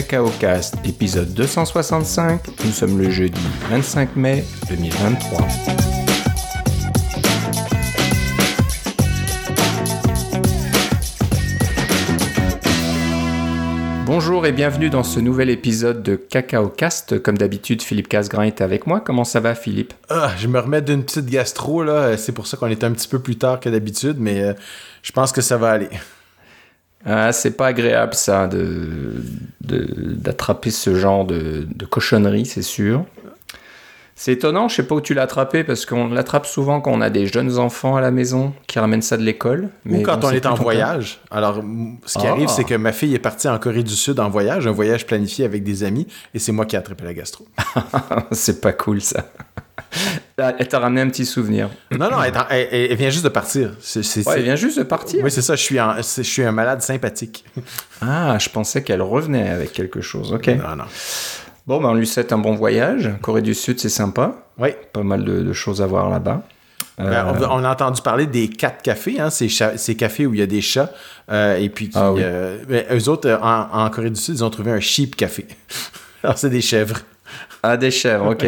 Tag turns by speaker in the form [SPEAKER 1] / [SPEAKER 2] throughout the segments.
[SPEAKER 1] Cacao Cast, épisode 265. Nous sommes le jeudi 25 mai 2023. Bonjour et bienvenue dans ce nouvel épisode de Cacao Cast. Comme d'habitude, Philippe Casgrain est avec moi. Comment ça va, Philippe?
[SPEAKER 2] Ah, je me remets d'une petite gastro, là. C'est pour ça qu'on est un petit peu plus tard que d'habitude, mais euh, je pense que ça va aller.
[SPEAKER 1] Ah, c'est pas agréable, ça, de, d'attraper ce genre de, de cochonnerie, c'est sûr. C'est étonnant, je sais pas où tu l'as attrapé, parce qu'on l'attrape souvent quand on a des jeunes enfants à la maison qui ramènent ça de l'école.
[SPEAKER 2] Ou quand on est en voyage. Alors, ce qui
[SPEAKER 1] Ah.
[SPEAKER 2] arrive, c'est que ma fille est partie en Corée du Sud en voyage, un voyage planifié avec des amis, et c'est moi qui ai attrapé la gastro.
[SPEAKER 1] c'est pas cool, ça. Elle t'a ramené un petit souvenir.
[SPEAKER 2] non, non, elle, vient juste de partir.
[SPEAKER 1] Ouais, elle vient juste de partir.
[SPEAKER 2] Oui, c'est ça, je suis, je un malade sympathique.
[SPEAKER 1] Ah, je pensais qu'elle revenait avec quelque chose. Ok.
[SPEAKER 2] Non, non.
[SPEAKER 1] Bon, ben, on lui souhaite un bon voyage. Corée du Sud, c'est sympa.
[SPEAKER 2] Oui.
[SPEAKER 1] Pas mal de, de choses à voir là-bas.
[SPEAKER 2] Ben,
[SPEAKER 1] Euh,
[SPEAKER 2] on, a entendu parler des quatre cafés, hein, ces, cafés où il y a des chats, euh, et puis qui,
[SPEAKER 1] Ah oui.
[SPEAKER 2] euh, ben, eux autres, en, en Corée du Sud, ils ont trouvé un sheep café. Alors, c'est des chèvres.
[SPEAKER 1] Ah, des chèvres, ok.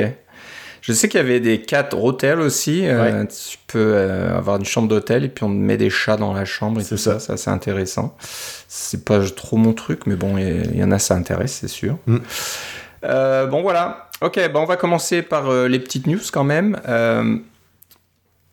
[SPEAKER 1] Je sais qu'il y avait des cats hôtels aussi. euh, Tu peux euh, avoir une chambre d'hôtel et puis on met des chats dans la chambre
[SPEAKER 2] C'est
[SPEAKER 1] ça.
[SPEAKER 2] ça.
[SPEAKER 1] C'est intéressant. C'est pas trop mon truc, mais bon, il y, en a, ça intéresse, c'est sûr.
[SPEAKER 2] Mm.
[SPEAKER 1] Euh, bon, voilà. Ok, bon, on va commencer par euh, les petites news quand même. Euh,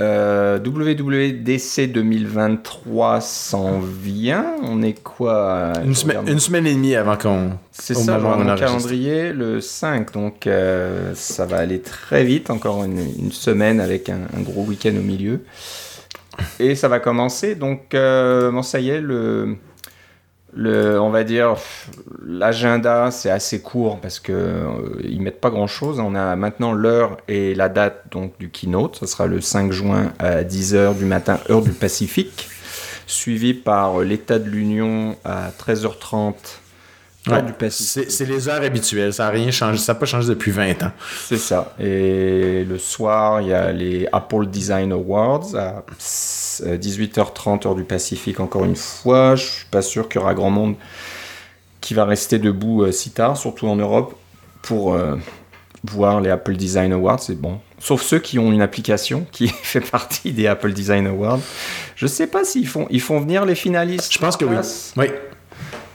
[SPEAKER 1] euh, WWDC 2023 s'en vient. On est quoi
[SPEAKER 2] Une,
[SPEAKER 1] Je
[SPEAKER 2] semaine- une semaine et demie avant qu'on.
[SPEAKER 1] C'est ça,
[SPEAKER 2] moment on
[SPEAKER 1] mon calendrier le 5, donc euh, ça va aller très vite, encore une, une semaine avec un, un gros week-end au milieu. Et ça va commencer, donc euh, bon, ça y est, le, le, on va dire, l'agenda c'est assez court parce que euh, ils mettent pas grand-chose. On a maintenant l'heure et la date donc du keynote, ça sera le 5 juin à 10h du matin, heure du Pacifique, suivi par l'état de l'Union à 13h30.
[SPEAKER 2] Ouais,
[SPEAKER 1] du
[SPEAKER 2] c'est les heures habituelles, ça n'a rien changé, ça n'a pas changé depuis 20 ans.
[SPEAKER 1] C'est ça. Et le soir, il y a les Apple Design Awards à 18h30 heure du Pacifique encore une fois. Je suis pas sûr qu'il y aura grand monde qui va rester debout euh, si tard, surtout en Europe, pour euh, voir les Apple Design Awards. C'est bon. Sauf ceux qui ont une application qui fait partie des Apple Design Awards. Je sais pas s'ils font, ils font venir les finalistes.
[SPEAKER 2] Je pense que oui. Oui,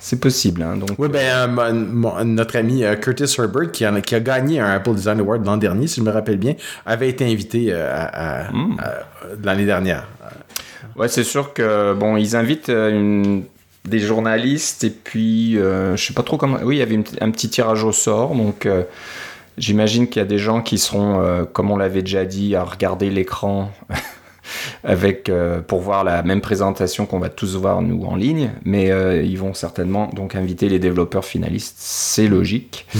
[SPEAKER 1] C'est possible. Hein, donc,
[SPEAKER 2] oui ben, euh, mon- notre ami euh, Curtis Herbert, qui, en a, qui a gagné un Apple Design Award l'an dernier, si je me rappelle bien, avait été invité euh,
[SPEAKER 1] Hmm.
[SPEAKER 2] l'année dernière.
[SPEAKER 1] Ouais, c'est sûr que bon, ils invitent une- des journalistes et puis je sais pas trop comment. Oui, il y avait une- un petit tirage au sort, donc j'imagine qu'il y a des gens qui seront, comme on l'avait déjà dit, à regarder l'écran avec euh, pour voir la même présentation qu'on va tous voir nous en ligne, mais euh, ils vont certainement donc inviter les développeurs finalistes, c'est logique.
[SPEAKER 2] Mm.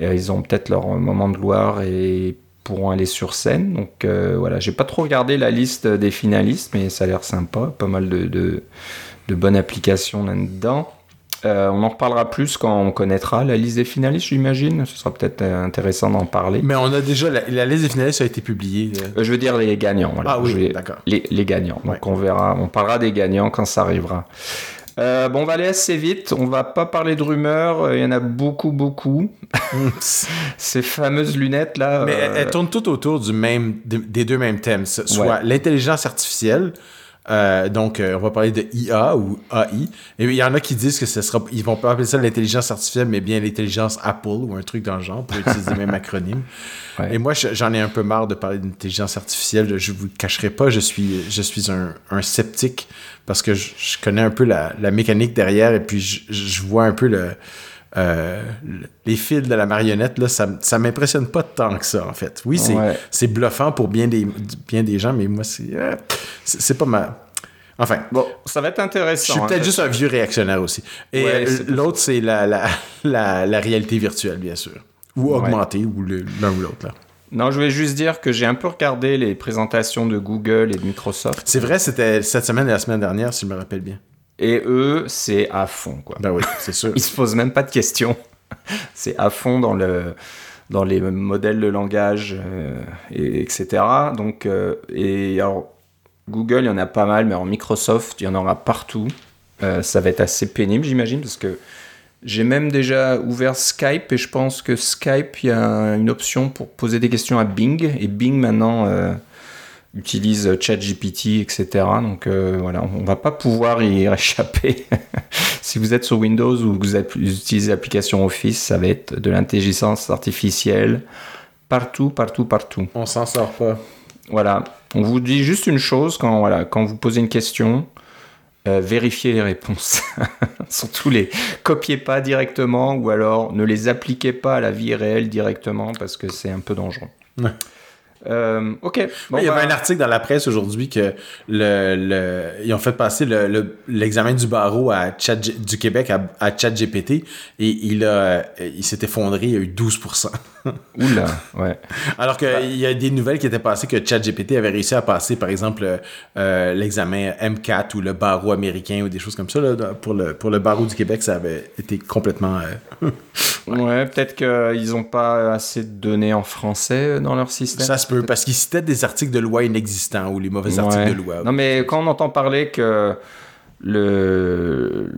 [SPEAKER 1] Et, euh, ils ont peut-être leur moment de gloire et pourront aller sur scène. Donc euh, voilà, j'ai pas trop regardé la liste des finalistes, mais ça a l'air sympa, pas mal de, de, de bonnes applications là-dedans. Euh, on en reparlera plus quand on connaîtra la liste des finalistes, j'imagine. Ce sera peut-être euh, intéressant d'en parler.
[SPEAKER 2] Mais on a déjà, la, la liste des finalistes a été publiée. euh.
[SPEAKER 1] Je veux dire les gagnants. Voilà.
[SPEAKER 2] Ah oui, d'accord.
[SPEAKER 1] Les, les gagnants. Donc
[SPEAKER 2] Ouais.
[SPEAKER 1] on verra, on parlera des gagnants quand ça arrivera. Euh, bon, on va aller assez vite. On va pas parler de rumeurs. Il y en a beaucoup, beaucoup. Ces fameuses lunettes là.
[SPEAKER 2] Mais elles, elles tournent toutes autour du même, de- des deux mêmes thèmes, soit
[SPEAKER 1] Ouais.
[SPEAKER 2] l'intelligence artificielle. Euh, donc, euh, on va parler de IA ou AI. Et il y en a qui disent que ce sera, ils vont pas appeler ça l'intelligence artificielle, mais bien l'intelligence Apple ou un truc dans le genre pour utiliser le même acronyme.
[SPEAKER 1] Ouais.
[SPEAKER 2] Et moi, je- j'en ai un peu marre de parler d'intelligence artificielle. Je vous le cacherai pas, je suis, je suis un, un sceptique parce que je, je connais un peu la, la mécanique derrière et puis je, je vois un peu le, euh, le- les fils de la marionnette. Là, ça, ça m'impressionne pas tant que ça, en fait. Oui, c'est
[SPEAKER 1] Ouais.
[SPEAKER 2] c'est bluffant pour bien des, bien des gens, mais moi, c'est euh, c'est c'est pas ma. Enfin,
[SPEAKER 1] Bon, ça va être
[SPEAKER 2] je
[SPEAKER 1] intéressant.
[SPEAKER 2] suis
[SPEAKER 1] hein,
[SPEAKER 2] peut-être juste un vieux réactionnaire aussi. Et
[SPEAKER 1] Ouais,
[SPEAKER 2] euh,
[SPEAKER 1] c'est
[SPEAKER 2] l'autre, c'est la, la, la, la réalité virtuelle, bien sûr. Ou
[SPEAKER 1] Ouais.
[SPEAKER 2] augmentée, ou le- l'un ou l'autre. là.
[SPEAKER 1] Non, je vais juste dire que j'ai un peu regardé les présentations de Google et de Microsoft.
[SPEAKER 2] C'est vrai, c'était cette semaine et la semaine dernière, si je me rappelle bien.
[SPEAKER 1] Et eux, c'est à fond, quoi.
[SPEAKER 2] Ben oui, c'est sûr.
[SPEAKER 1] Ils se posent même pas de questions. c'est à fond dans le dans les modèles de langage, euh, et, etc. Donc, euh, et alors, Google, il y en a pas mal, mais en Microsoft, il y en aura partout. Euh, ça va être assez pénible, j'imagine, parce que J'ai même déjà ouvert Skype et je pense que Skype, il y a une option pour poser des questions à Bing. Et Bing maintenant utilise ChatGPT, etc. Donc euh, voilà, on va pas pouvoir y échapper. si vous êtes sur Windows ou que vous utilisez l'application Office, ça va être de l'intelligence artificielle partout, partout, partout.
[SPEAKER 2] On s'en sort pas.
[SPEAKER 1] Voilà. On vous dit juste une chose quand, voilà, quand vous posez une question, euh, vérifiez les réponses. Surtout les copiez pas directement ou alors ne les appliquez pas à la vie réelle directement parce que c'est un peu dangereux. Euh, ok.
[SPEAKER 2] Bon, il y avait bah- un article dans la presse aujourd'hui que le, le, ils ont fait passer l'examen du barreau à du Québec à, à ChatGPT et il, a, il s'est effondré, il y a eu 12%.
[SPEAKER 1] Oula, ouais.
[SPEAKER 2] Alors qu'il y a des nouvelles qui étaient passées que ChatGPT avait réussi à passer, par exemple, euh, l'examen M4 ou le barreau américain ou des choses comme ça. Là, pour, le, pour le barreau du Québec, ça avait été complètement.
[SPEAKER 1] Euh, ouais, peut-être qu'ils n'ont pas assez de données en français dans leur système.
[SPEAKER 2] Ça se peut, parce qu'ils citaient des articles de loi inexistants ou les mauvais articles de loi.
[SPEAKER 1] Non, mais quand on entend parler que le,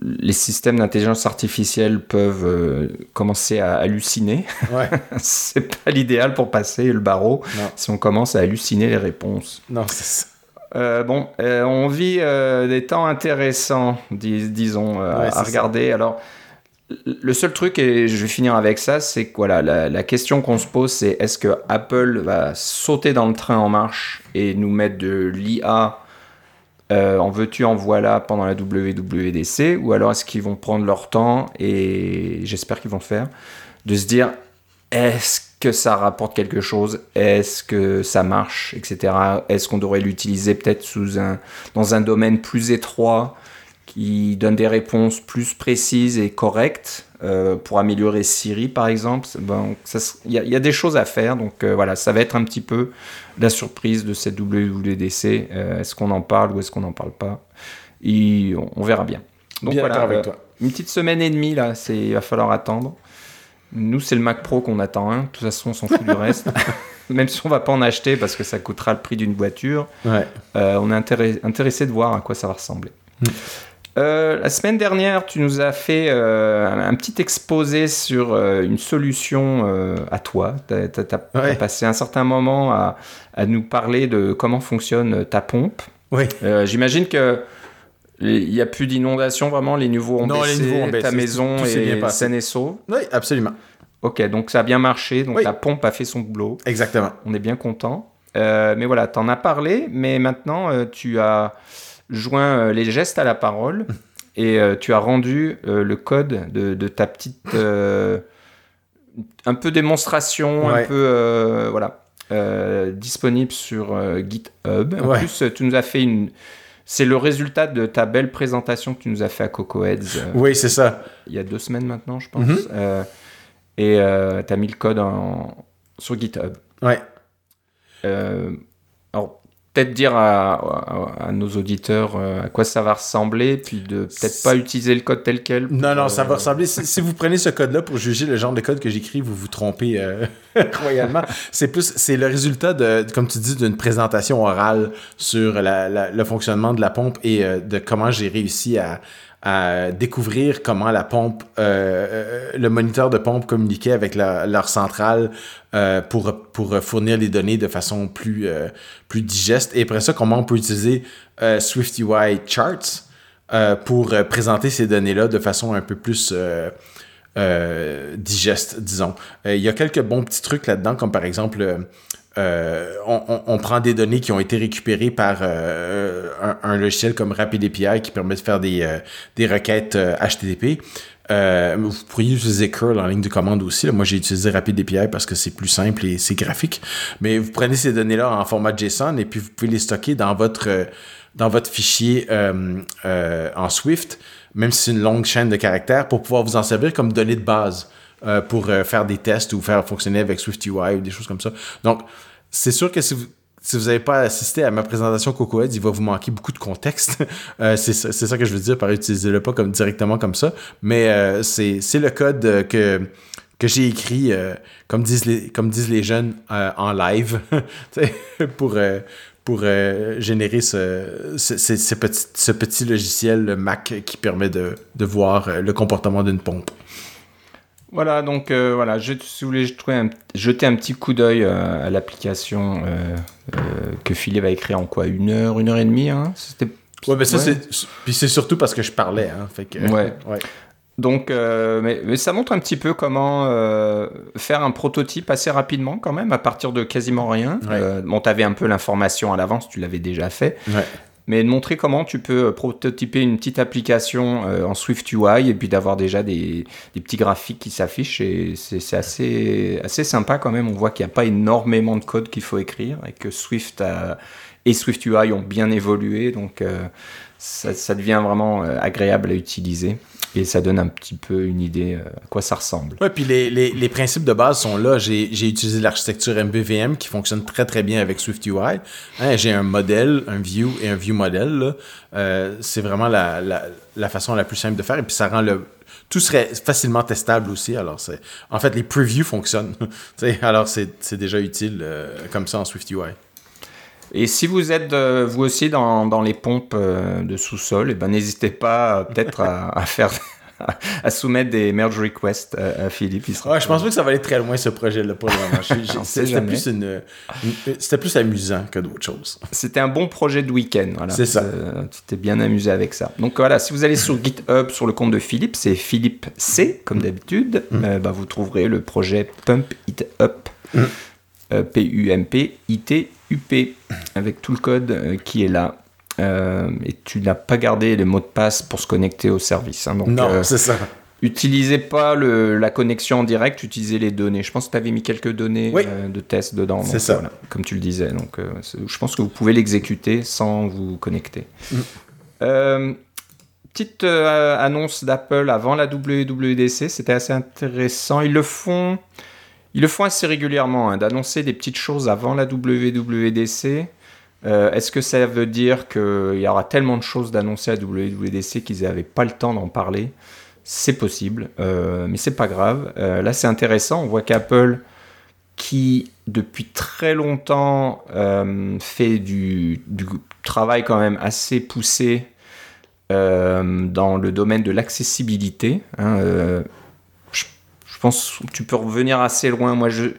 [SPEAKER 1] les systèmes d'intelligence artificielle peuvent euh, commencer à halluciner.
[SPEAKER 2] Ouais.
[SPEAKER 1] c'est pas l'idéal pour passer le barreau si on commence à halluciner les réponses.
[SPEAKER 2] Non, c'est ça.
[SPEAKER 1] Euh, bon, euh, on vit des temps intéressants, disons, à regarder. Alors, le seul truc, et je vais finir avec ça, c'est que voilà, la, question qu'on se pose, c'est est-ce que Apple va sauter dans le train en marche et nous mettre de l'IA euh, en veux-tu, en voilà pendant la WWDC, ou alors est-ce qu'ils vont prendre leur temps, et j'espère qu'ils vont le faire, de se dire est-ce que ça rapporte quelque chose, est-ce que ça marche, etc. Est-ce qu'on devrait l'utiliser peut-être un, dans un domaine plus étroit qui donne des réponses plus précises et correctes euh, pour améliorer Siri par exemple. Il y, a des choses à faire, donc euh, voilà, ça va être un petit peu la surprise de cette WWDC. Euh, est-ce qu'on en parle ou est-ce qu'on n'en parle pas? Et on, verra bien.
[SPEAKER 2] Donc voilà, avec toi.
[SPEAKER 1] une petite semaine et demie là, il va falloir attendre. Nous, c'est le Mac Pro qu'on attend. Hein. De toute façon, on s'en fout du reste. Même si on va pas en acheter parce que ça coûtera le prix d'une voiture, on est intéressé de voir à quoi ça va ressembler. Mm. Euh, la semaine dernière, tu nous as fait euh, un, petit exposé sur euh, une solution à toi. Tu as, passé un certain moment à, nous parler de comment fonctionne ta pompe.
[SPEAKER 2] Oui.
[SPEAKER 1] J'imagine que il n'y a plus d'inondation vraiment, les niveaux ont,
[SPEAKER 2] non,
[SPEAKER 1] baissé,
[SPEAKER 2] les niveaux ont
[SPEAKER 1] ta maison est, saine et sauve.
[SPEAKER 2] Oui, absolument.
[SPEAKER 1] Ok, donc ça a bien marché, donc la pompe a fait son boulot.
[SPEAKER 2] Exactement.
[SPEAKER 1] On est bien content. mais voilà, tu en as parlé, mais maintenant tu as joint euh, les gestes à la parole et euh, tu as rendu euh, le code de, ta petite un peu démonstration, un peu voilà, disponible sur GitHub. En plus, tu nous as fait une. C'est le résultat de ta belle présentation que tu nous as fait à Coco Heads.
[SPEAKER 2] oui, c'est ça.
[SPEAKER 1] Il y a deux semaines maintenant, je pense. Mhm. et tu as mis le code en, sur GitHub.
[SPEAKER 2] Ouais.
[SPEAKER 1] alors, peut-être dire à, nos auditeurs euh, à quoi ça va ressembler, puis de peut-être pas utiliser le code tel quel.
[SPEAKER 2] non, non, ça va euh, ressembler. si, vous prenez ce code-là pour juger le genre de code que j'écris, vous vous trompez euh, royalement. c'est plus, c'est le résultat de, comme tu dis, d'une présentation orale sur le fonctionnement de la pompe et de comment j'ai réussi à, à découvrir comment la pompe, euh, euh, le moniteur de pompe communiquait avec leur centrale euh, pour, pour fournir les données de façon plus, plus digeste. Et après ça, comment on peut utiliser SwiftUI Charts pour présenter ces données-là de façon un peu plus digeste, disons. Il y a quelques bons petits trucs là-dedans, comme par exemple euh, on, prend des données qui ont été récupérées par euh, un, logiciel comme RapidAPI qui permet de faire des, euh, requêtes HTTP. vous pourriez utiliser curl en ligne de commande aussi. Moi, j'ai utilisé RapidAPI parce que c'est plus simple et c'est graphique. Mais vous prenez ces données-là en format JSON et puis vous pouvez les stocker dans votre, dans votre fichier en Swift, même si c'est une longue chaîne de caractères, pour pouvoir vous en servir comme données de base. Euh, pour euh, faire des tests ou faire fonctionner avec SwiftUI ou des choses comme ça. Donc, c'est sûr que si vous si n'avez pas assisté à ma présentation CocoAds, il va vous manquer beaucoup de contexte. Euh, c'est ça que je veux dire par utiliser-le pas comme, directement comme ça. Mais c'est le code que, que j'ai écrit, comme, disent les, comme disent les jeunes, en live, pour, pour euh, générer ce, ce, ce- petit, ce petit logiciel Mac qui permet de, de voir euh, le comportement d'une pompe.
[SPEAKER 1] Voilà, donc euh, voilà, je, si vous voulez jeter un, jeter un petit coup d'œil euh, à l'application euh, que Philippe a écrit en quoi Une heure, une heure et demie hein C'était
[SPEAKER 2] Ouais, mais ça,
[SPEAKER 1] Ouais.
[SPEAKER 2] c'est. Puis c'est surtout parce que je parlais, hein. Fait que.
[SPEAKER 1] Ouais.
[SPEAKER 2] ouais.
[SPEAKER 1] Donc, mais, mais ça montre un petit peu comment faire un prototype assez rapidement quand même, à partir de quasiment rien.
[SPEAKER 2] Ouais.
[SPEAKER 1] Bon, tu avais un peu l'information à l'avance, tu l'avais déjà fait. Mais de montrer comment tu peux euh, prototyper une petite application euh, en Swift UI et puis d'avoir déjà des, petits graphiques qui s'affichent. C'est assez, sympa quand même. On voit qu'il n'y a pas énormément de code qu'il faut écrire et que Swift et Swift UI ont bien évolué. Donc euh, ça, devient vraiment agréable à utiliser. Et ça donne un petit peu une idée euh, à quoi ça ressemble.
[SPEAKER 2] Ouais, puis les, les, les principes de base sont là. J'ai utilisé l'architecture MVVM qui fonctionne très très bien avec SwiftUI. Hein, J'ai un modèle, un view et un view model. Euh, c'est vraiment la, la, la façon la plus simple de faire. Et puis ça rend le. Tout serait facilement testable aussi. Alors, c'est. En fait, les previews fonctionnent. Alors, c'est c'est déjà utile euh, comme ça en SwiftUI.
[SPEAKER 1] Et si vous êtes euh, vous aussi dans, dans les pompes euh, de sous-sol, eh ben, n'hésitez pas euh, peut-être à, à faire à soumettre des merge requests à, à Philippe. il sera-
[SPEAKER 2] Ouais, je pense pas que ça va aller très loin ce projet-là pour le moment. C'était plus, une, une- plus amusant que d'autres choses.
[SPEAKER 1] C'était un bon projet de week-end. Voilà.
[SPEAKER 2] C'est ça.
[SPEAKER 1] Tu t'es bien amusé avec ça. Donc voilà, si vous allez sur GitHub, sur le compte de Philippe, c'est Philippe C, comme d'habitude, euh, bah, vous trouverez le projet Pump It Up.
[SPEAKER 2] Mm.
[SPEAKER 1] Euh, Avec tout le code euh, qui est là. Euh, et tu n'as pas gardé les mots de passe pour se connecter au service. hein. donc,
[SPEAKER 2] non,
[SPEAKER 1] euh,
[SPEAKER 2] c'est ça.
[SPEAKER 1] utilisez pas le, la connexion en direct, utilisez les données. Je pense que tu avais mis quelques données
[SPEAKER 2] Oui.
[SPEAKER 1] euh, de test dedans.
[SPEAKER 2] C'est ça.
[SPEAKER 1] voilà, comme tu le disais. Donc, je pense que vous pouvez l'exécuter sans vous connecter.
[SPEAKER 2] Mm.
[SPEAKER 1] Petite annonce d'Apple avant la WWDC, c'était assez intéressant. Ils le font, ils le font assez régulièrement, hein, d'annoncer des petites choses avant la WWDC. Euh, Est-ce que ça veut dire qu'il y aura tellement de choses d'annoncer à WWDC qu'ils n'avaient pas le temps d'en parler? C'est possible, euh, mais c'est pas grave. Euh, là, c'est intéressant. On voit qu'Apple, qui depuis très longtemps euh, fait du, travail quand même assez poussé dans le domaine de l'accessibilité. hein, pense que tu peux revenir assez loin. Moi, je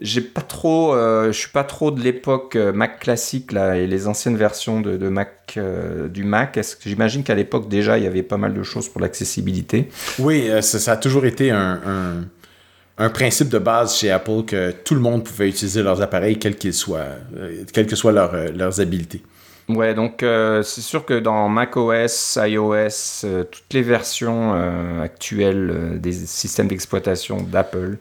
[SPEAKER 1] j'ai pas trop, euh, je suis pas trop de l'époque euh, Mac classique là et les anciennes versions de, Mac euh, du Mac. J'imagine qu'à l'époque déjà il y avait pas mal de choses pour l'accessibilité.
[SPEAKER 2] Oui, ça, a toujours été un, un, principe de base chez Apple que tout le monde pouvait utiliser leurs appareils, quels qu'ils soient, quelles que soient leurs, euh, leurs habiletés.
[SPEAKER 1] Ouais, donc euh, c'est sûr que dans macOS, iOS, euh, toutes les versions euh, actuelles des systèmes d'exploitation d'Apple,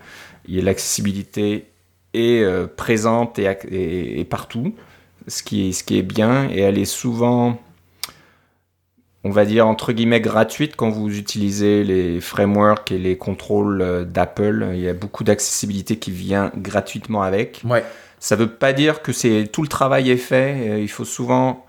[SPEAKER 1] l'accessibilité est présente et, partout, ce qui, est, ce qui est bien, et elle est souvent, on va dire, entre guillemets, gratuite quand vous utilisez les frameworks et les contrôles d'Apple. Il y a beaucoup d'accessibilité qui vient gratuitement avec.
[SPEAKER 2] Ouais.
[SPEAKER 1] Ça veut pas dire que c'est tout le travail est fait. Euh, Il faut souvent,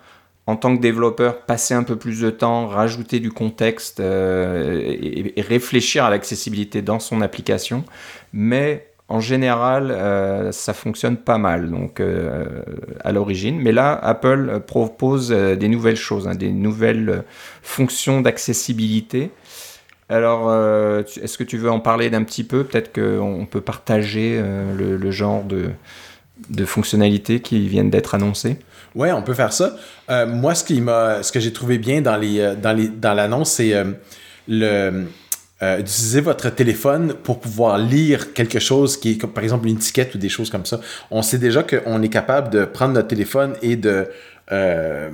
[SPEAKER 1] en tant que développeur, passer un peu plus de temps, rajouter du contexte euh, et, réfléchir à l'accessibilité dans son application. Mais en général, euh, ça fonctionne pas mal donc à l'origine. Mais là, Apple propose des nouvelles choses, hein, des nouvelles fonctions d'accessibilité. Alors, est-ce que tu veux en parler d'un petit peu? Peut-être qu'on peut partager le genre de, de fonctionnalités qui viennent d'être annoncées?
[SPEAKER 2] Ouais, on peut faire ça. Euh, moi, ce que j'ai trouvé bien dans les, euh, dans l'annonce, c'est euh, le euh, d'utiliser votre téléphone pour pouvoir lire quelque chose qui est comme par exemple une étiquette ou des choses comme ça. On sait déjà qu'on est capable de prendre notre téléphone et de euh,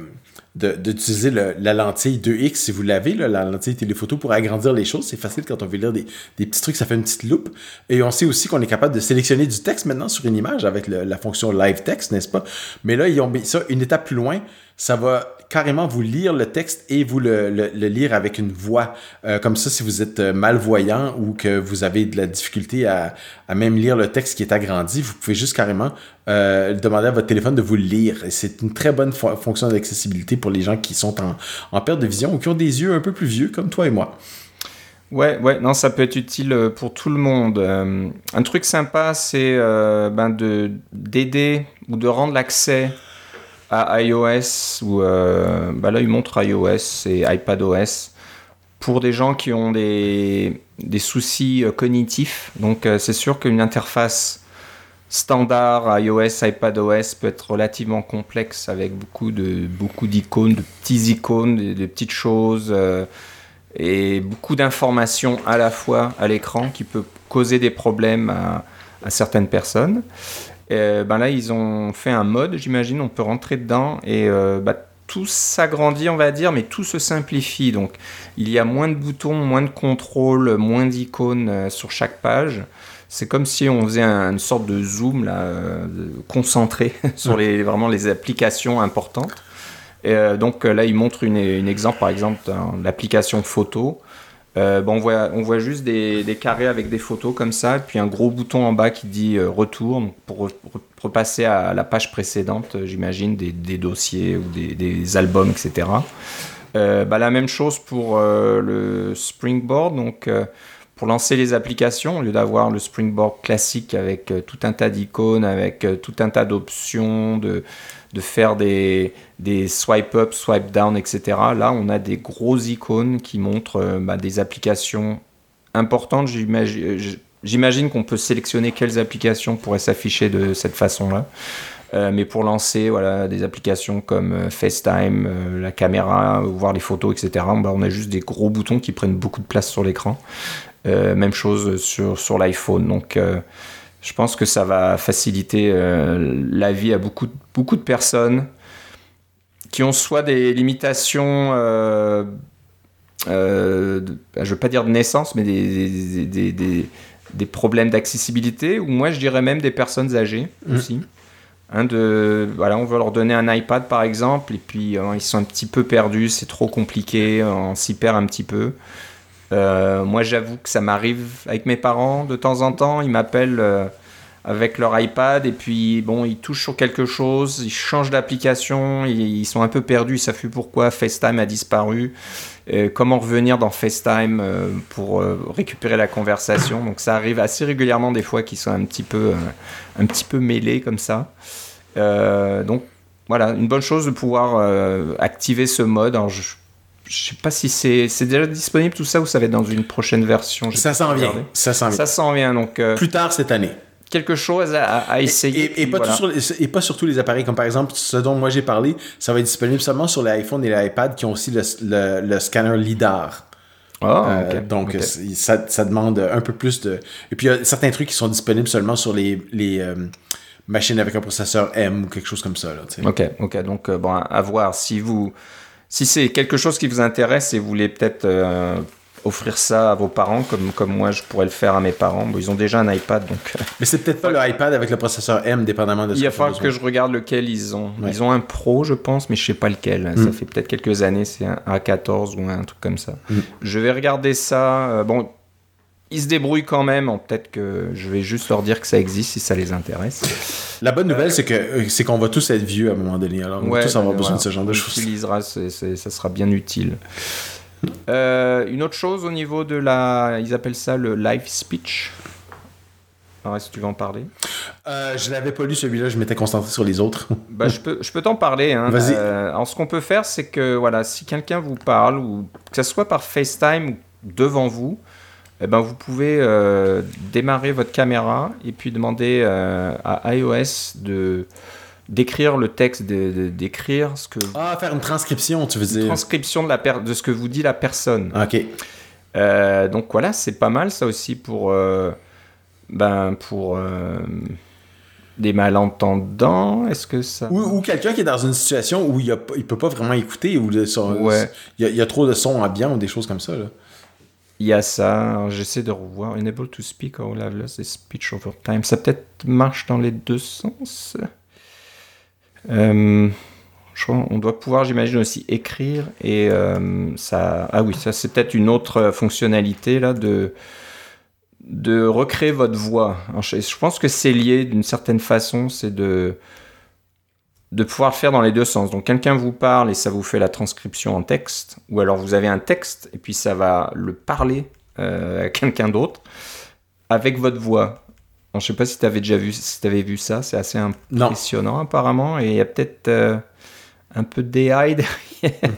[SPEAKER 2] d'utiliser la lentille 2X si vous l'avez, la lentille téléphoto pour agrandir les choses. C'est facile quand on veut lire des, des petits trucs, ça fait une petite loupe. Et on sait aussi qu'on est capable de sélectionner du texte maintenant sur une image avec la fonction live text, n'est-ce pas? Mais là, ils ont ça une étape plus loin. Ça va carrément vous lire le texte et vous le, lire avec une voix. Euh, comme ça, si vous êtes euh, malvoyant ou que vous avez de la difficulté à, à même lire le texte qui est agrandi, vous pouvez juste carrément euh, demander à votre téléphone de vous le lire. C'est une très bonne fo- fonction d'accessibilité pour les gens qui sont en, en perte de vision ou qui ont des yeux un peu plus vieux, comme toi et moi.
[SPEAKER 1] Ouais, ouais, non, ça peut être utile pour tout le monde. Un truc sympa, c'est ben de d'aider ou de rendre l'accès à iOS, ou bah là il montre iOS et iPadOS, pour des gens qui ont des, soucis cognitifs. Donc c'est sûr qu'une interface standard iOS, iPadOS peut être relativement complexe avec beaucoup d'icônes, de petits icônes, de, petites choses et beaucoup d'informations à la fois à l'écran qui peut causer des problèmes à certaines personnes. Et, ben là, ils ont fait un mode, j'imagine, on peut rentrer dedans et euh, bah, tout s'agrandit, on va dire, mais tout se simplifie. Donc, il y a moins de boutons, moins de contrôle, moins d'icônes euh, sur chaque page. C'est comme si on faisait une sorte de zoom là, euh, concentré sur les, vraiment les applications importantes. Et, donc là, il montre une, une exemple, par exemple, l'application photo. Euh, bon, on, voit, on voit juste des, carrés avec des photos comme ça, puis un gros bouton en bas qui dit euh, retour pour repasser à la page précédente, euh, j'imagine, des, dossiers ou des, albums, etc. Bah, la même chose pour le Springboard. Donc, pour lancer les applications, au lieu d'avoir le Springboard classique avec tout un tas d'icônes, avec tout un tas d'options, de, de faire des, des swipe up, swipe down, etc. Là, on a des gros icônes qui montrent euh, bah, des applications importantes. J'imagine qu'on peut sélectionner quelles applications pourraient s'afficher de cette façon-là. Euh, mais pour lancer voilà, des applications comme euh, FaceTime, la caméra, voir les photos, etc., bah, on a juste des gros boutons qui prennent beaucoup de place sur l'écran. Même chose sur, sur l'iPhone. Donc, je pense que ça va faciliter euh, la vie à beaucoup, beaucoup de personnes qui ont soit des limitations, euh, euh, je ne veux pas dire de naissance, mais des, des, des, des problèmes d'accessibilité, ou moi je dirais même des personnes âgées mmh. aussi. Hein, de, voilà, on veut leur donner un iPad par exemple, et puis ils sont un petit peu perdus, c'est trop compliqué, on s'y perd un petit peu. Euh, moi, j'avoue que ça m'arrive avec mes parents de temps en temps. Ils m'appellent euh, avec leur iPad et puis bon, ils touchent sur quelque chose, ils changent d'application, ils, sont un peu perdus, ils savent plus pourquoi FaceTime a disparu. Euh, comment revenir dans FaceTime pour récupérer la conversation? Donc ça arrive assez régulièrement des fois qu'ils sont un petit peu, un petit peu mêlés comme ça. donc voilà, une bonne chose de pouvoir activer ce mode. Je sais pas si c'est déjà disponible tout ça ou ça va être dans une prochaine version.
[SPEAKER 2] Ça s'en vient. Ça s'en vient.
[SPEAKER 1] Ça s'en vient donc. Euh,
[SPEAKER 2] Plus tard cette année.
[SPEAKER 1] Quelque chose à, à essayer.
[SPEAKER 2] Et, et, pas sur, et, pas sur, tous les appareils, comme par exemple ce dont moi j'ai parlé, ça va être disponible seulement sur l'iPhone et l'iPad qui ont aussi le, le, scanner LIDAR.
[SPEAKER 1] Oh, euh,
[SPEAKER 2] donc Ça, ça, demande un peu plus de. Et puis il y a certains trucs qui sont disponibles seulement sur les, les euh, machines avec un processeur M ou quelque chose comme ça. Là,
[SPEAKER 1] ok, ok. Donc bon, à voir si vous si c'est quelque chose qui vous intéresse et vous voulez peut-être euh, offrir ça à vos parents, comme, comme moi je pourrais le faire à mes parents, bon, ils ont déjà un iPad donc. Euh,
[SPEAKER 2] Mais c'est peut-être pas le iPad avec le processeur M, dépendamment de ce
[SPEAKER 1] Il va falloir que je regarde lequel ils ont. Ils ont un Pro, je pense, mais je sais pas lequel. Ça mm. fait peut-être quelques années, c'est un A14 ou un truc comme ça. Mm. Je vais regarder ça. Euh, bon, ils se débrouillent quand même. Peut-être que je vais juste leur dire que ça existe si ça les intéresse.
[SPEAKER 2] La bonne nouvelle, c'est que euh, c'est qu'on va tous être vieux à un moment donné. Alors, on va tous avoir besoin de ce genre de choses.
[SPEAKER 1] On utilisera, ça sera bien utile. Euh, une autre chose au niveau de la. Ils appellent ça le live speech. Alors, est-ce que tu veux en parler?
[SPEAKER 2] Euh, Je l'avais pas lu celui-là, je m'étais concentré sur les autres.
[SPEAKER 1] bah, je peux, je peux t'en parler. Hein.
[SPEAKER 2] Vas-y.
[SPEAKER 1] Alors, ce qu'on peut faire, c'est que voilà, si quelqu'un vous parle, ou que ce soit par FaceTime ou devant vous, eh ben, vous pouvez euh, démarrer votre caméra et puis demander euh, à iOS de d'écrire le texte, d'écrire ce que...
[SPEAKER 2] Ah, faire une transcription, tu veux dire. Une
[SPEAKER 1] transcription de, la de ce que vous dit la personne.
[SPEAKER 2] Ok.
[SPEAKER 1] Euh, donc voilà, c'est pas mal ça aussi pour... ben, pour des malentendants Est-ce que ça.
[SPEAKER 2] Ou, quelqu'un qui est dans une situation où il, ne peut pas vraiment écouter, ou il, y y a, trop de sons ambiants ou des choses comme ça. Là.
[SPEAKER 1] Il y a ça, j'essaie de revoir. Unable to speak or loveless is speech over time. Ça peut-être marche dans les deux sens. Euh, je crois, on doit pouvoir, j'imagine, aussi écrire. Et euh, ça. Ah oui, ça, c'est peut-être une autre fonctionnalité là de de recréer votre voix. je pense que c'est lié d'une certaine façon, c'est de de pouvoir faire dans les deux sens. Donc quelqu'un vous parle et ça vous fait la transcription en texte, ou alors vous avez un texte et puis ça va le parler euh, à quelqu'un d'autre avec votre voix. je sais pas si tu avais déjà vu, si avais vu ça, c'est assez impressionnant apparemment, et il y a peut-être euh, un peu de AI derrière,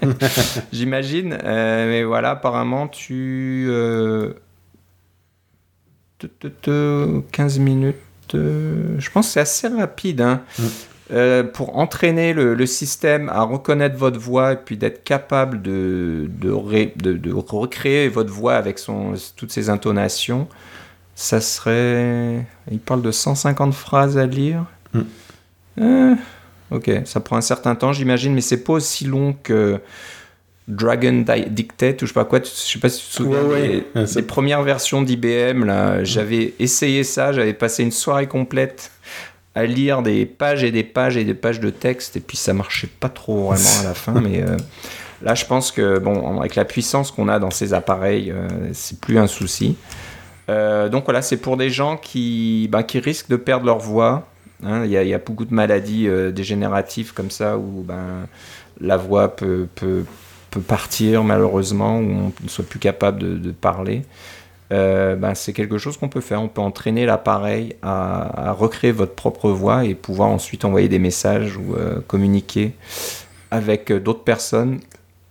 [SPEAKER 1] j'imagine. Euh, mais voilà, apparemment, tu... 15 minutes, je pense que c'est assez rapide. Hein. Mm. Pour entraîner le, système à reconnaître votre voix et puis d'être capable de, de, de, recréer votre voix avec son, toutes ses intonations, ça serait. Il parle de 150 phrases à lire. Hmm. Euh, ok, ça prend un certain temps, j'imagine, mais c'est pas aussi long que Dragon Dictate ou je sais pas quoi. Je sais pas si tu te souviens des, premières versions d'IBM. Là, j'avais essayé ça, j'avais passé une soirée complète à lire des pages et des pages et des pages de texte, et puis ça marchait pas trop vraiment à la fin, mais. Euh, là, je pense que, bon, avec la puissance qu'on a dans ces appareils, euh, c'est plus un souci. Euh, donc voilà, c'est pour des gens qui, ben, qui risquent de perdre leur voix. Hein. Il y, a beaucoup de maladies euh, dégénératives comme ça où ben, la voix peut, peut, peut, partir malheureusement, ou on ne soit plus capable de, parler. Euh, ben, c'est quelque chose qu'on peut faire. On peut entraîner l'appareil à, à, recréer votre propre voix et pouvoir ensuite envoyer des messages ou communiquer avec d'autres personnes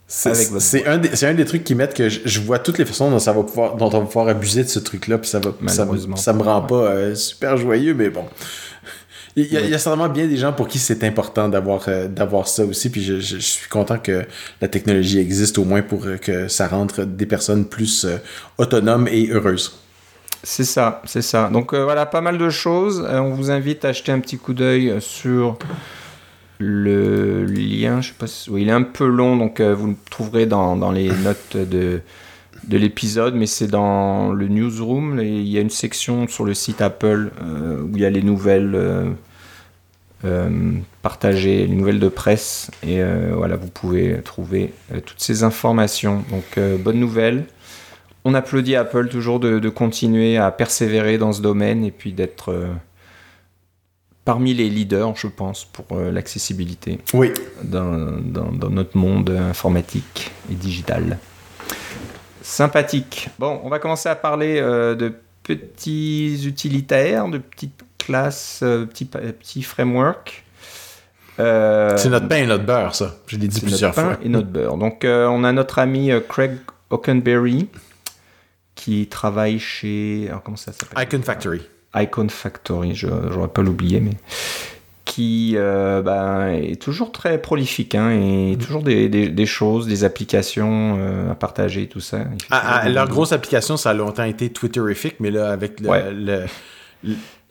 [SPEAKER 2] c'est un, des, un des trucs qui mettent que je, vois toutes les façons dont, ça va pouvoir, dont on va pouvoir abuser de ce truc-là, puis ça, va, ça, ça, me rend pas euh, super joyeux, mais bon. Il y, a, certainement bien des gens pour qui c'est important d'avoir euh, d'avoir ça aussi, puis je, je, suis content que la technologie existe au moins pour euh, que ça rentre des personnes plus autonomes et heureuses.
[SPEAKER 1] C'est ça, c'est ça. Donc voilà, pas mal de choses. on vous invite à jeter un petit coup d'œil sur le lien, je sais pas si, il est un peu long, donc euh, vous le trouverez dans, dans les notes de, de l'épisode, mais c'est dans le newsroom. il y a une section sur le site Apple euh, où il y a les nouvelles euh, partagées, les nouvelles de presse, et voilà, vous pouvez trouver toutes ces informations. Donc, bonne nouvelle. On applaudit Apple toujours de, de, continuer à persévérer dans ce domaine et puis d'être parmi les leaders, je pense, pour euh, l'accessibilité
[SPEAKER 2] oui.
[SPEAKER 1] dans, dans, notre monde informatique et digital. Sympathique. Bon, on va commencer à parler euh, de petits utilitaires, de petites classes, euh, petits, petits frameworks.
[SPEAKER 2] c'est notre pain et notre beurre, ça. Je l'ai dit plusieurs
[SPEAKER 1] fois. et notre beurre. Donc, on a notre ami Craig Hockenberry qui travaille chez. Alors, comment ça s'appelle?
[SPEAKER 2] Icon Factory.
[SPEAKER 1] Icon Factory, je n'aurais pas l'oublier, mais qui euh, ben, est toujours très prolifique hein, et mm. toujours des, des, choses, des applications euh, à partager, tout ça.
[SPEAKER 2] Ah, ah, leur grosse application, ça a longtemps été Twitterific, mais là, avec le,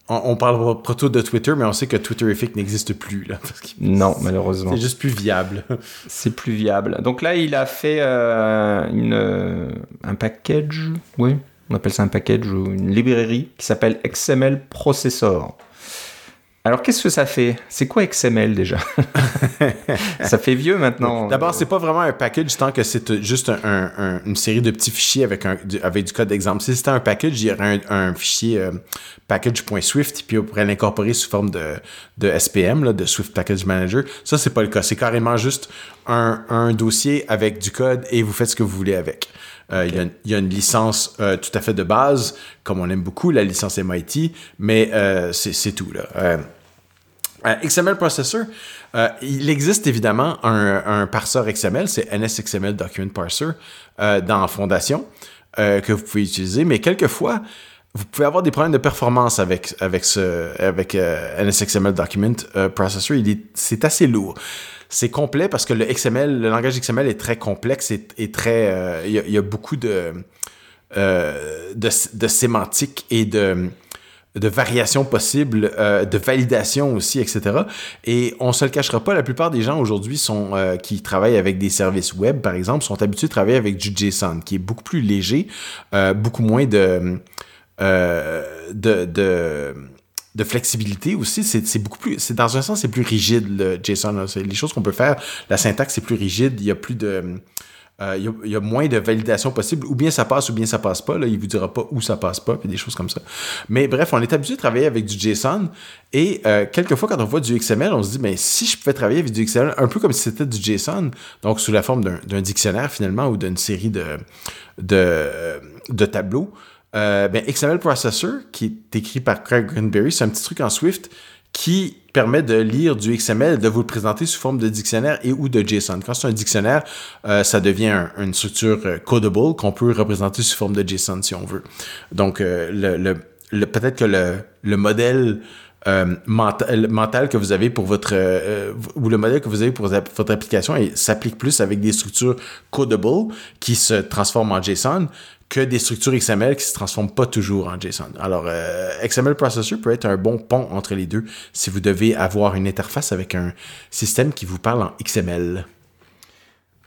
[SPEAKER 2] on, parle pas trop de Twitter, mais on sait que Twitterific n'existe plus. Là,
[SPEAKER 1] non, malheureusement.
[SPEAKER 2] C'est juste plus viable.
[SPEAKER 1] C'est plus viable. Donc là, il a fait euh, une, un package, oui, on appelle ça un package ou une librairie qui s'appelle XML Processor. Alors qu'est-ce que ça fait? C'est quoi XML déjà? Ça fait vieux maintenant.
[SPEAKER 2] D'abord, c'est pas vraiment un package tant que c'est juste une série de petits fichiers avec, un, du, avec du code d'exemple. Si c'était un package, il y aurait un, fichier euh, package.swift, puis on pourrait l'incorporer sous forme de, de SPM, de Swift Package Manager. Ça, c'est pas le cas. C'est carrément juste un dossier avec du code et vous faites ce que vous voulez avec. Euh, il, y a, une licence euh, tout à fait de base, comme on aime beaucoup, la licence MIT, mais euh, c'est tout. Là. XML Processor, il existe évidemment un, parseur XML, c'est NSXML Document Parser dans Fondation que vous pouvez utiliser, mais quelquefois, vous pouvez avoir des problèmes de performance avec, avec, ce, avec NSXML Document Processor. C'est assez lourd c'est complet parce que le XML, le langage XML est très complexe et, très. Euh, il y, a beaucoup de, euh, de, sémantique et de, de variations possibles, euh, de validation aussi, etc. Et on se le cachera pas, la plupart des gens aujourd'hui sont qui travaillent avec des services web, par exemple, sont habitués de travailler avec du JSON, qui est beaucoup plus léger, beaucoup moins de, de de flexibilité aussi. C'est beaucoup plus. C'est dans un sens, c'est plus rigide, le JSON. Les choses qu'on peut faire, la syntaxe est plus rigide. Il y a plus de. Euh, il, y a, moins de validation possible. Ou bien ça passe, ou bien ça passe pas. Là. Il vous dira pas où ça passe pas, puis des choses comme ça. Mais bref, on est habitué de travailler avec du JSON. Et euh, quelquefois, quand on voit du XML, on se dit, mais si je pouvais travailler avec du XML, un peu comme si c'était du JSON, donc sous la forme d'un dictionnaire finalement, ou d'une série de, de, de tableaux, Euh, ben, XML Processor, qui est écrit par Craig Greenberry, c'est un petit truc en Swift qui permet de lire du XML, de vous le présenter sous forme de dictionnaire et ou de JSON. Quand c'est un dictionnaire, euh, ça devient une structure euh, codable qu'on peut représenter sous forme de JSON si on veut. Donc, euh, le, le, peut-être que le, le modèle euh, mental, mental, que vous avez pour votre ou le modèle que vous avez pour votre application s'applique plus avec des structures codable qui se transforment en JSON que des structures XML qui se transforment pas toujours en JSON. Alors, euh, XML Processor peut être un bon pont entre les deux si vous devez avoir une interface avec un système qui vous parle en XML.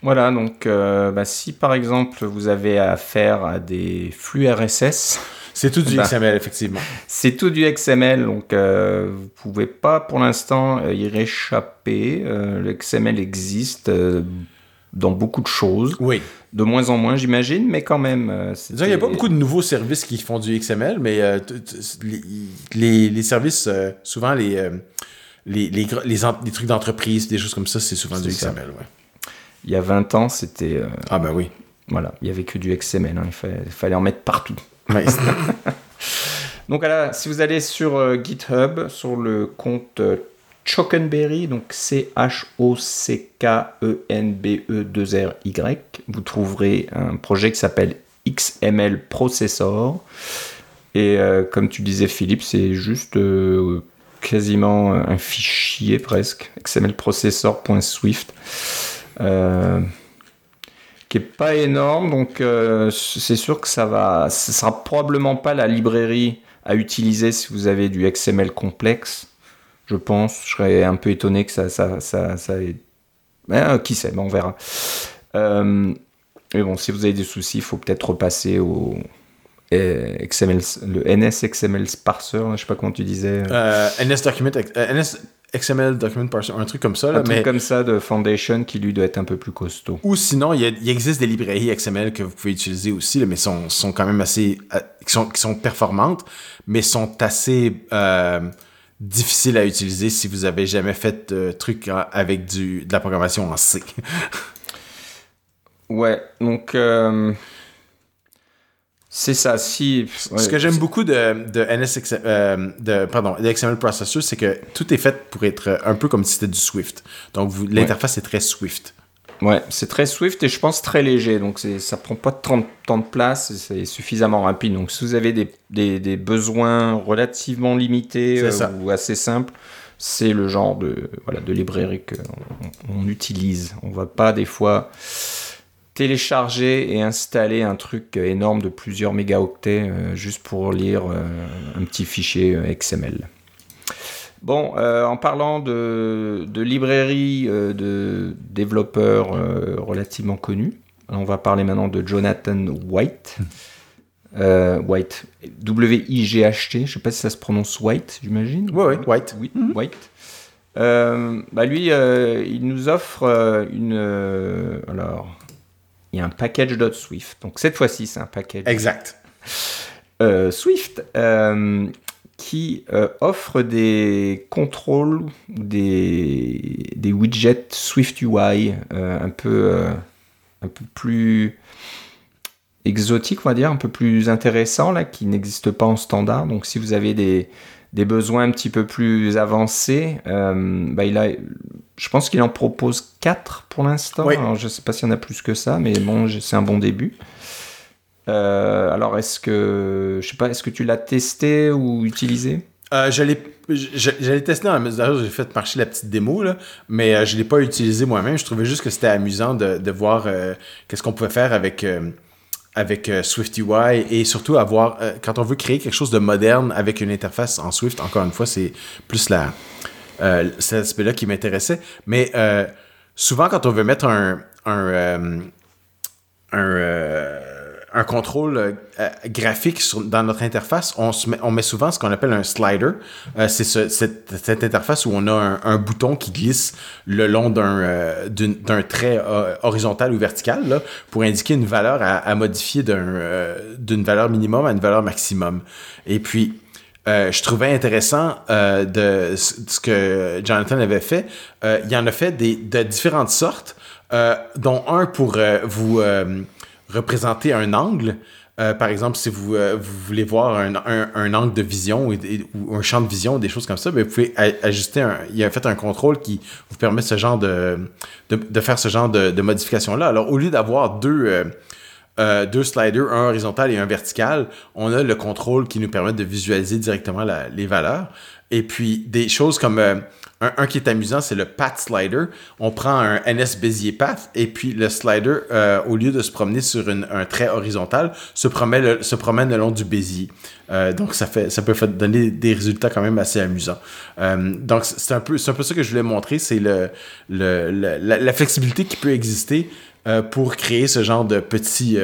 [SPEAKER 1] Voilà, donc euh, bah, si par exemple vous avez affaire à des flux RSS,
[SPEAKER 2] c'est tout du bah, XML, effectivement.
[SPEAKER 1] C'est tout du XML, donc euh, vous pouvez pas pour l'instant y réchapper. le XML existe dans beaucoup de choses.
[SPEAKER 2] Oui.
[SPEAKER 1] De moins en moins, j'imagine, mais quand même. Euh,
[SPEAKER 2] il n'y a pas beaucoup de nouveaux services qui font du XML, mais euh, les, les, services, euh, souvent les, les, les, les, trucs d'entreprise, des choses comme ça, c'est souvent du XML. Ouais.
[SPEAKER 1] Il y a 20 ans, c'était.
[SPEAKER 2] ah, ben oui.
[SPEAKER 1] Voilà, il n'y avait que du XML, hein, il, fallait, il, fallait, en mettre partout. Donc voilà, si vous allez sur GitHub, sur le compte Chokenberry, donc C-H-O-C-K-E-N-B-E-2-R-Y. Vous trouverez un projet qui s'appelle XML Processor. Et euh, comme tu disais, Philippe, c'est juste euh, quasiment un fichier presque, xmlprocessor.swift, euh, qui est pas énorme. Donc c'est sûr que ça va, ce sera probablement pas la librairie à utiliser si vous avez du XML complexe je pense. Je serais un peu étonné que ça, ça, ça, ça ait... Euh, qui sait, mais on verra. Euh, mais bon, si vous avez des soucis, il faut peut-être repasser au euh, XML, le NS XML je sais pas comment tu disais.
[SPEAKER 2] NS Document, NS XML Document Parser, un truc comme ça.
[SPEAKER 1] un truc comme ça de Foundation qui lui doit être un peu plus costaud.
[SPEAKER 2] Ou sinon, il, y existe des librairies XML que vous pouvez utiliser aussi, mais sont, sont quand même assez. qui, sont, qui sont performantes, mais sont assez difficile à utiliser si vous avez jamais fait de truc avec du, de la programmation en C.
[SPEAKER 1] ouais, donc euh, c'est ça. Si,
[SPEAKER 2] Ce que j'aime beaucoup de, de NS, euh, de, pardon, de XML Processor, c'est que tout est fait pour être un peu comme si c'était du Swift. Donc l'interface est très Swift.
[SPEAKER 1] Ouais, c'est très Swift et je pense très léger, donc ça prend pas tant de temps de c'est suffisamment rapide. Donc si vous avez des, des, des besoins relativement limités euh, ou assez simples, c'est le genre de, voilà, de librairie qu'on on utilise. On va pas des fois télécharger et installer un truc énorme de plusieurs mégaoctets euh, juste pour lire euh, un petit fichier XML. Bon, euh, en parlant de, de librairies euh, de développeurs euh, relativement connus, on va parler maintenant de Jonathan White. White, W-I-G-H-T, je ne sais pas si ça se prononce White, j'imagine.
[SPEAKER 2] Oui, oui, White.
[SPEAKER 1] Oui, mhm. White. bah lui, il nous offre une. alors, il y a un package.swift. Donc cette fois-ci, c'est un package.
[SPEAKER 2] Exact.
[SPEAKER 1] Swift qui euh, offre des contrôles, des, des widgets Swift UI euh, un, peu, euh, un peu plus exotiques, on va dire, un peu plus intéressants, là, qui n'existent pas en standard. Donc si vous avez des, des besoins un petit peu plus avancés, bah, il a, je pense qu'il en propose 4 pour l'instant. Je ne sais pas s'il y en a plus que ça, mais bon, c'est un bon début. Euh, alors, est-ce que, je sais pas, est-ce que tu l'as testé ou utilisé?
[SPEAKER 2] Euh, J'allais tester dans la mesure j'ai fait marcher la petite démo, là, mais euh, je ne l'ai pas utilisé moi-même. Je trouvais juste que c'était amusant de, de voir euh, qu'est-ce qu'on pouvait faire avec, avec SwiftUI et surtout avoir, quand on veut créer quelque chose de moderne avec une interface en Swift, encore une fois, c'est plus la, cet aspect-là qui m'intéressait. Mais souvent, quand on veut mettre un, un un contrôle euh, euh, graphique dans notre interface, on, met, souvent ce qu'on appelle un slider. Euh, c'est cette, interface où on a un, bouton qui glisse le long d'un trait horizontal ou vertical pour indiquer une valeur à, modifier d'une valeur minimum à une valeur maximum. Et puis, je trouvais intéressant de ce que Jonathan avait fait. il y en a fait des, de différentes sortes, dont un pour vous représenter un angle. Euh, par exemple, si vous, euh, vous voulez voir un, un, angle de vision ou, un champ de vision, des choses comme ça, ben, vous pouvez ajuster. Un, il y a fait un contrôle qui vous permet ce genre de, de, faire ce genre de, de modification-là. Alors, au lieu d'avoir deux, euh, deux sliders, un horizontal et un vertical, on a le contrôle qui nous permet de visualiser directement les valeurs. Et puis, des choses comme un, qui est amusant, c'est le path slider. On prend un NS Bézier path et puis le slider, euh, au lieu de se promener sur un trait horizontal, se promène le, long du Bézier. Euh, donc, ça, fait, ça peut donner des résultats quand même assez amusants. Euh, donc, c'est un, peu, ça que je voulais montrer, c'est la, flexibilité qui peut exister pour créer ce genre de petits...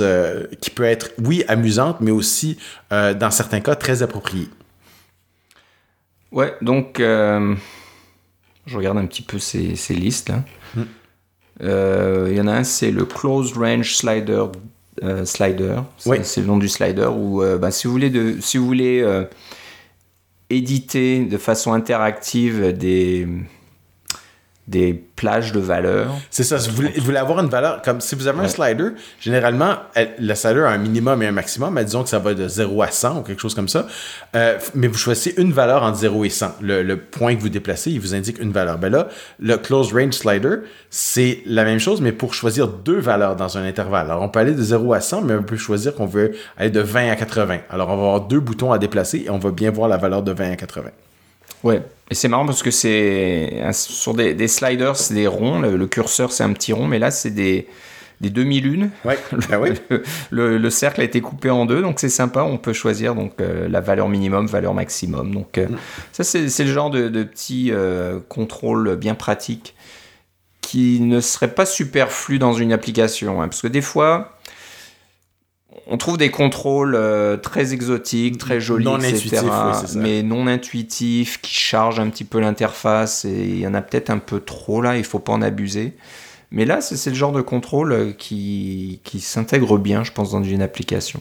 [SPEAKER 2] euh, qui peut être, oui, amusante, mais aussi, dans certains cas, très appropriée.
[SPEAKER 1] Ouais, donc euh, je regarde un petit peu ces, ces listes là.
[SPEAKER 2] Hmm.
[SPEAKER 1] Euh, Il y en a un, c'est le Close Range Slider. euh, slider, c'est
[SPEAKER 2] Oui.
[SPEAKER 1] le nom du slider. Où, bah, si vous voulez, de, si vous voulez éditer de façon interactive des, des plages de valeurs,
[SPEAKER 2] C'est ça, si vous voulez, vous voulez avoir une valeur, comme si vous avez un slider, généralement, elle- le slider a un minimum et un maximum, mais disons que ça va de 0 à 100 ou quelque chose comme ça, Euh, mais vous choisissez une valeur entre 0 et 100. Le, le point que vous déplacez, il vous indique une valeur. Ben là, le close range slider, c'est la même chose, mais pour choisir deux valeurs dans un intervalle. Alors, on peut aller de 0 à 100, mais on peut choisir qu'on veut aller de 20 à 80. Alors, on va avoir deux boutons à déplacer et on va bien voir la valeur de 20 à 80.
[SPEAKER 1] Ouais, et c'est marrant parce que c'est sur des, des sliders, c'est des ronds, le, le curseur c'est un petit rond, mais là c'est des, des demi-lunes.
[SPEAKER 2] Ouais, oui.
[SPEAKER 1] Le, le- le cercle a été coupé en deux, donc c'est sympa. On peut choisir donc euh, la valeur minimum, valeur maximum. Donc euh, ça c'est c'est le genre de, de petit euh, contrôle bien pratique qui ne serait pas superflu dans une application, hein, parce que des fois. On trouve des contrôles euh, très exotiques, très jolis,
[SPEAKER 2] Non
[SPEAKER 1] etc.
[SPEAKER 2] oui,
[SPEAKER 1] mais non intuitifs, qui chargent un petit peu l'interface. Et il y en a peut-être un peu trop là, il faut pas en abuser. Mais là, c'est c'est le genre de contrôle euh, qui, qui s'intègre bien, je pense, dans une application.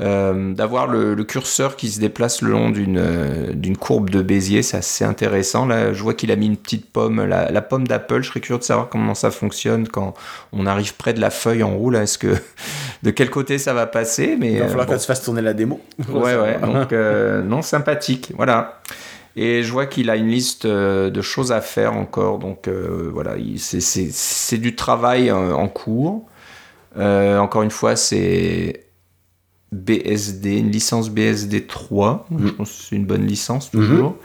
[SPEAKER 1] Euh, D'avoir le, le curseur qui se déplace le long d'une euh, courbe de Bézier, c'est assez intéressant. Là, je vois qu'il a mis une petite pomme, la, la pomme d'Apple. Je serais curieux de savoir comment ça fonctionne quand on arrive près de la feuille en roue. Est-ce que de quel côté ça va passer? Mais
[SPEAKER 2] Il va
[SPEAKER 1] euh,
[SPEAKER 2] falloir
[SPEAKER 1] bon.
[SPEAKER 2] que tu fasses tourner la démo.
[SPEAKER 1] Ouais, ouais. Donc, euh, non, sympathique. Voilà. Et je vois qu'il a une liste euh, de choses à faire encore. Donc, euh, voilà, il- c'est- du travail euh, en cours. Euh, encore une fois, c'est BSD, une licence BSD 3. Je pense que c'est une bonne licence, toujours.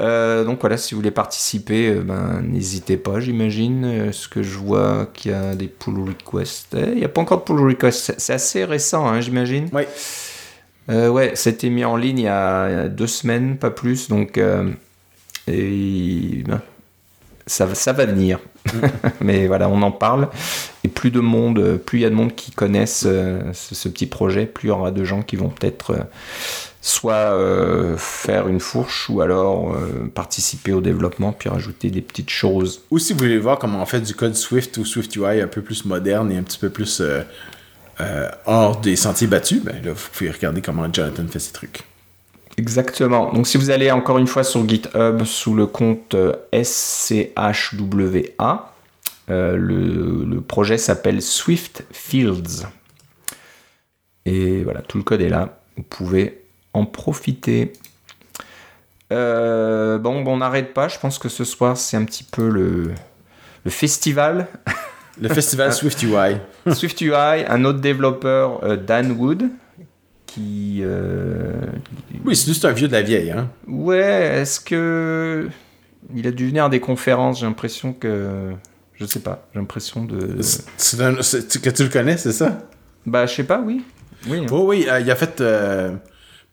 [SPEAKER 1] Euh, donc, voilà, si vous voulez participer, euh, ben, n'hésitez pas, j'imagine. Euh, Ce que je vois qu'il y a des pull requests. Eh, Il n'y a pas encore de pull requests. C'est- assez récent, hein, j'imagine.
[SPEAKER 2] Oui.
[SPEAKER 1] Euh, ouais, c'était mis en ligne il y a, il y a deux semaines, pas plus, donc et, ben, ça, va- ça va venir. Mais voilà, on en parle. Et plus de monde, plus il y a de monde qui connaissent euh, ce, ce petit projet, plus il y aura de gens qui vont peut-être euh, soit euh, faire une fourche ou alors participer au développement puis rajouter des petites choses.
[SPEAKER 2] Ou si vous voulez voir comment on fait du code Swift ou Swift UI un peu plus moderne et un petit peu plus hors des sentiers battus, ben là, vous pouvez regarder comment Jonathan fait ses trucs.
[SPEAKER 1] Exactement. Donc si vous allez encore une fois sur GitHub sous le compte euh, SCHWA, euh, le, le projet s'appelle Swift Fields. Et voilà, tout le code est là. Vous pouvez en profiter. Euh, bon, bon, on n'arrête pas. Je pense que ce soir, c'est un petit peu le, le festival.
[SPEAKER 2] Le festival Swift UI.
[SPEAKER 1] Swift UI, un autre développeur, Dan Wood, qui, euh,
[SPEAKER 2] Oui, c'est juste un vieux de la vieille, hein.
[SPEAKER 1] Ouais, est-ce que. Il a dû venir à des conférences, j'ai l'impression que. Je sais pas, j'ai l'impression de.
[SPEAKER 2] C'est- un- que tu le connais, c'est ça?
[SPEAKER 1] Bah, je sais pas, oui. Oui.
[SPEAKER 2] Oh oui, euh, il a fait euh,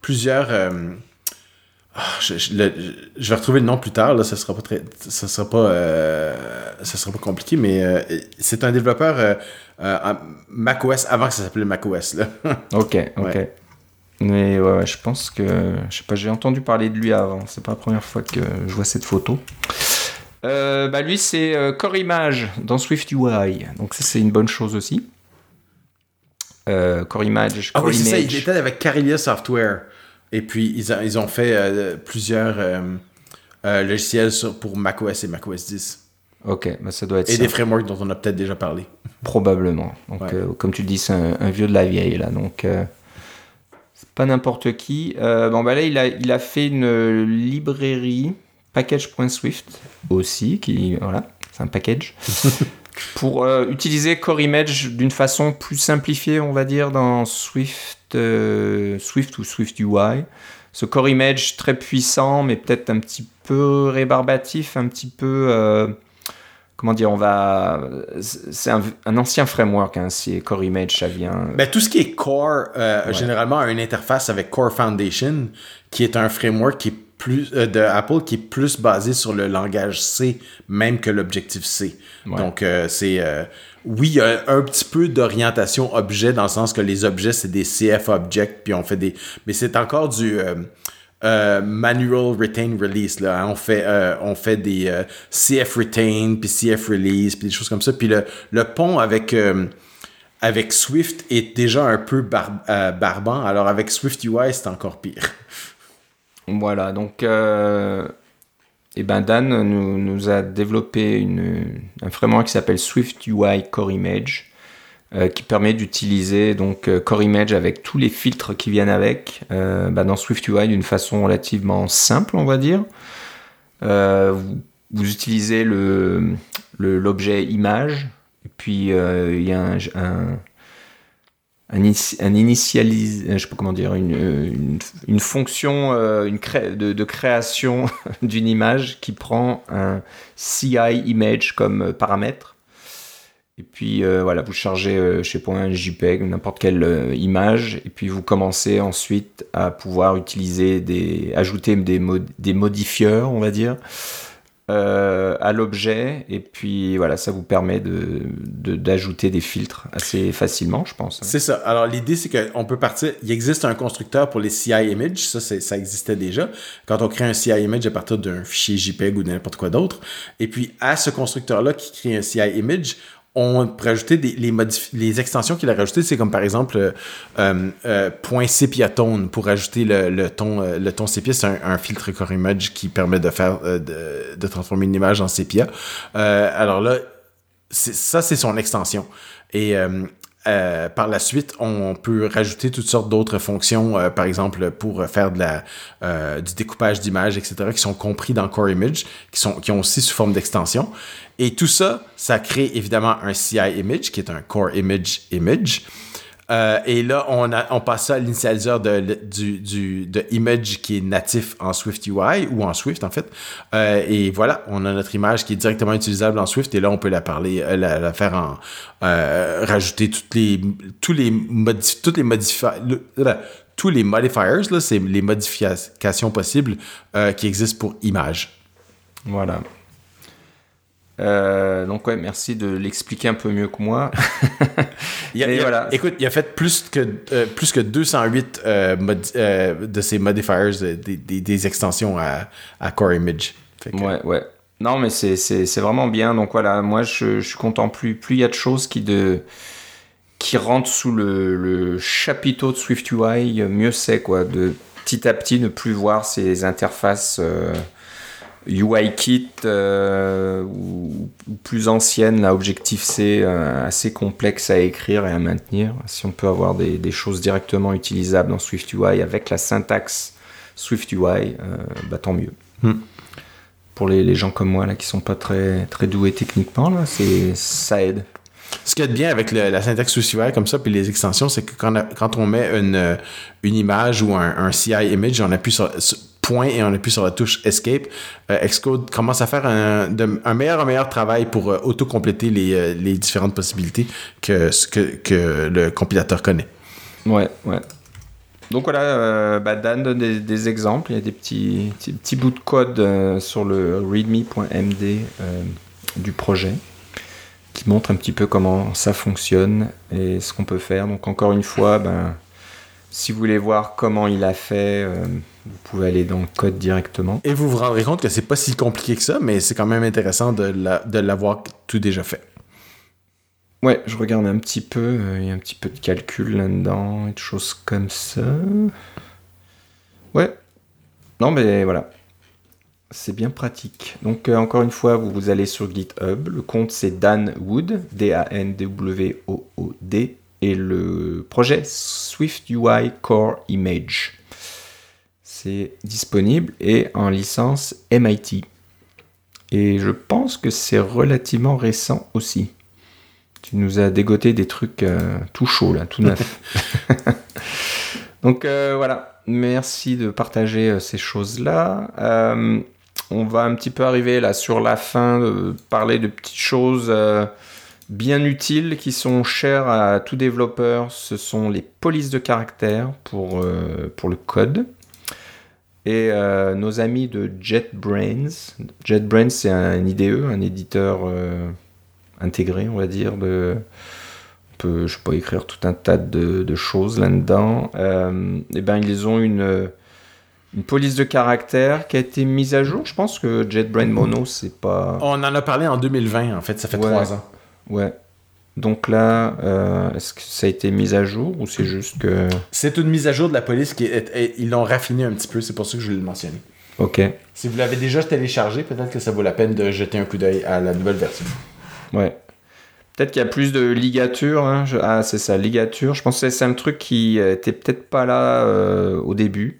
[SPEAKER 2] plusieurs. ah, je, je- le- je- je vais retrouver le nom plus tard, là, ça sera pas très. Ça sera pas. euh, ça sera pas compliqué, mais euh, c'est un développeur euh, macOS avant que ça s'appelait macOS, là.
[SPEAKER 1] Ok, ok.
[SPEAKER 2] Ouais.
[SPEAKER 1] Mais ouais, ouais, je pense que. Je sais pas, j'ai entendu parler de lui avant. C'est pas la première fois que je vois cette photo. Euh, bah lui, c'est euh, Core Image dans Swift UI. Donc, ça, c'est une bonne chose aussi. Euh, Core Image.
[SPEAKER 2] Ah
[SPEAKER 1] Core
[SPEAKER 2] oui, c'est ça, il était avec Carillia Software. Et puis, ils, ont- ils ont fait euh, plusieurs euh, logiciels sur- pour macOS et macOS 10.
[SPEAKER 1] Ok, bah ça doit être
[SPEAKER 2] Et
[SPEAKER 1] ça.
[SPEAKER 2] des frameworks dont on a peut-être déjà parlé.
[SPEAKER 1] Probablement. Donc,
[SPEAKER 2] Ouais.
[SPEAKER 1] comme tu le dis, c'est un, un vieux de la vieille, là. Donc, pas n'importe qui. Euh, bon, bah là, il a, il a fait une librairie, package.swift aussi, qui, voilà, c'est un package, pour euh, utiliser Core Image d'une façon plus simplifiée, on va dire, dans Swift, euh, Swift ou Swift UI. Ce Core Image très puissant, mais peut-être un petit peu rébarbatif, un petit peu... euh, comment dire, on va. C'est un, un ancien framework, hein, c'est Core Image, ça vient.
[SPEAKER 2] Ben, tout ce qui est Core, euh,
[SPEAKER 1] Ouais.
[SPEAKER 2] généralement, a une interface avec Core Foundation, qui est un framework qui est plus, euh, de Apple qui est plus basé sur le langage C, même que l'Objective-C.
[SPEAKER 1] Ouais.
[SPEAKER 2] Donc, euh, c'est. euh, oui, il y a un petit peu d'orientation objet, dans le sens que les objets, c'est des CF objects, puis on fait des. Mais c'est encore du. Euh, manual retain release là hein. on fait euh, on fait des euh, CF retain puis CF release puis des choses comme ça puis le, le pont avec euh, avec Swift est déjà un peu bar- barbant alors avec Swift UI c'est encore pire
[SPEAKER 1] Voilà, donc. Et ben Dan nous, nous a développé une, un framework qui s'appelle Swift UI Core Image, euh, qui permet d'utiliser donc euh, Core Image avec tous les filtres qui viennent avec euh, bah, dans Swift UI d'une façon relativement simple, on va dire. Euh, vous, utilisez le l'objet image, et puis il y a un, un, un, je sais comment dire, une, une, fonction une de, de création d'une image qui prend un CI image comme paramètre. Et puis euh, voilà, vous chargez, euh, je sais pas, un JPEG, n'importe quelle euh, image, et puis vous commencez ensuite à pouvoir utiliser des, ajouter des, mod- modifieurs, on va dire, euh, à l'objet, et puis voilà, ça vous permet de, de- d'ajouter des filtres assez facilement, je pense.
[SPEAKER 2] c'est ça. Alors l'idée c'est qu'on peut partir. Il existe un constructeur pour les CI image ça ça existait déjà. Quand on crée un CI image à partir d'un fichier JPEG ou de n'importe quoi d'autre. Et puis à ce constructeur là qui crée un CI image on peut rajouter des, les, extensions qu'il a rajoutées, c'est comme par exemple euh, euh, euh, point pour ajouter le, ton euh, c'est un, filtre core image qui permet de faire euh, de, transformer une image en sépia. Alors là, ça c'est son extension et euh, par la suite, on peut rajouter toutes sortes d'autres fonctions, euh, par exemple pour faire euh, du découpage d'images, etc., qui sont compris dans Core Image, qui, sont, qui ont aussi sous forme d'extension. Et tout ça, ça crée évidemment un CI Image, qui est un Core Image Image. Euh, et là, on, passe ça à l'initialiseur de, du, de image qui est natif en Swift UI ou en Swift en fait. Euh, et voilà, on a notre image qui est directement utilisable en Swift et là, on peut la parler, euh, la, faire en rajouter toutes les tous les toutes les modifiers tous les modifiers c'est les modifications possibles qui existent pour image.
[SPEAKER 1] Voilà. Euh, donc ouais, merci de l'expliquer un peu mieux que moi.
[SPEAKER 2] Il a- il a-
[SPEAKER 1] voilà.
[SPEAKER 2] Écoute, il a fait plus que, euh, plus que 208 euh, modi- euh, de ces modifiers, des, des- des extensions à, à Core Image. Que-
[SPEAKER 1] Ouais, ouais. Non, mais c'est- c'est c'est vraiment bien. Donc voilà, moi je, je suis content. Plus plus il y a de choses qui, de, qui rentrent sous le, le chapiteau de Swift UI, mieux c'est quoi. De petit à petit ne plus voir ces interfaces euh, UI kit euh, ou, ou plus anciennes, là, Objective-C, euh, assez complexes à écrire et à maintenir. Si on peut avoir des, des choses directement utilisables dans Swift UI avec la syntaxe Swift UI, euh, bah, tant mieux
[SPEAKER 2] Hmm.
[SPEAKER 1] pour les, les gens comme moi là qui sont pas très très doués techniquement là c'est ça aide
[SPEAKER 2] Ce a de bien avec le- la syntaxe sous UI comme ça, puis les extensions, c'est que quand, on a- quand on met une, une image ou un, un CI image, on appuie sur, sur et on appuie sur la touche Escape, euh, Xcode commence à faire un, meilleur, un meilleur travail pour euh, auto-compléter les, euh, différentes possibilités que, que, le compilateur connaît.
[SPEAKER 1] ouais ouais. Donc voilà euh, bah, Dan donne des, exemples. Il y a des petits petits, bouts de code euh, sur le readme.md du projet qui montre un petit peu comment ça fonctionne et ce qu'on peut faire. Donc encore une fois ben si vous voulez voir comment il a fait vous pouvez aller dans le code directement
[SPEAKER 2] Et vous vous rendrez compte que c'est pas si compliqué que ça, mais c'est quand même intéressant de la- de l'avoir tout déjà fait.
[SPEAKER 1] Ouais, je regarde un petit peu, euh, il y a un petit peu de calcul là-dedans, et de choses comme ça. Ouais. Non, mais voilà. C'est bien pratique. Donc, euh, encore une fois, vous, vous allez sur GitHub. Le compte, c'est Dan Wood, D-A-N-W-O-O-D. Et le projet Swift UI Core Image. C'est disponible et en licence MIT. Et je pense que c'est relativement récent aussi. Tu nous as dégoté des trucs euh, tout chauds, là, tout neuf. Donc euh, voilà, merci de partager euh, ces choses-là. On va un petit peu arriver là sur la fin, de parler de petites choses bien utiles qui sont chères à tout développeur. Ce sont les polices de caractère pour, pour le code. Et euh, nos amis de JetBrains. JetBrains, c'est un IDE, un éditeur euh, intégré, on va dire, de, on peut, je peux écrire tout un tas de, de choses là-dedans. Euh, et ben ils ont une, une police de caractère qui a été mise à jour. Je pense que JetBrains Mono, c'est pas.
[SPEAKER 2] On en a parlé en 2020, en fait, ça fait trois ans.
[SPEAKER 1] Ouais. Donc là, euh, est-ce que ça a été mis à jour ou c'est juste que.
[SPEAKER 2] C'est une mise à jour de la police qui est, est- ils l'ont raffiné un petit peu, c'est pour ça que je voulais le mentionner.
[SPEAKER 1] Ok.
[SPEAKER 2] Si vous l'avez déjà téléchargé, peut-être que ça vaut la peine de jeter un coup d'œil à la nouvelle version.
[SPEAKER 1] Ouais. Peut-être qu'il y a plus de ligature. hein. Je- Ah, c'est ça, ligature. Je pense que c'est un truc qui euh, était peut-être pas là euh, au début.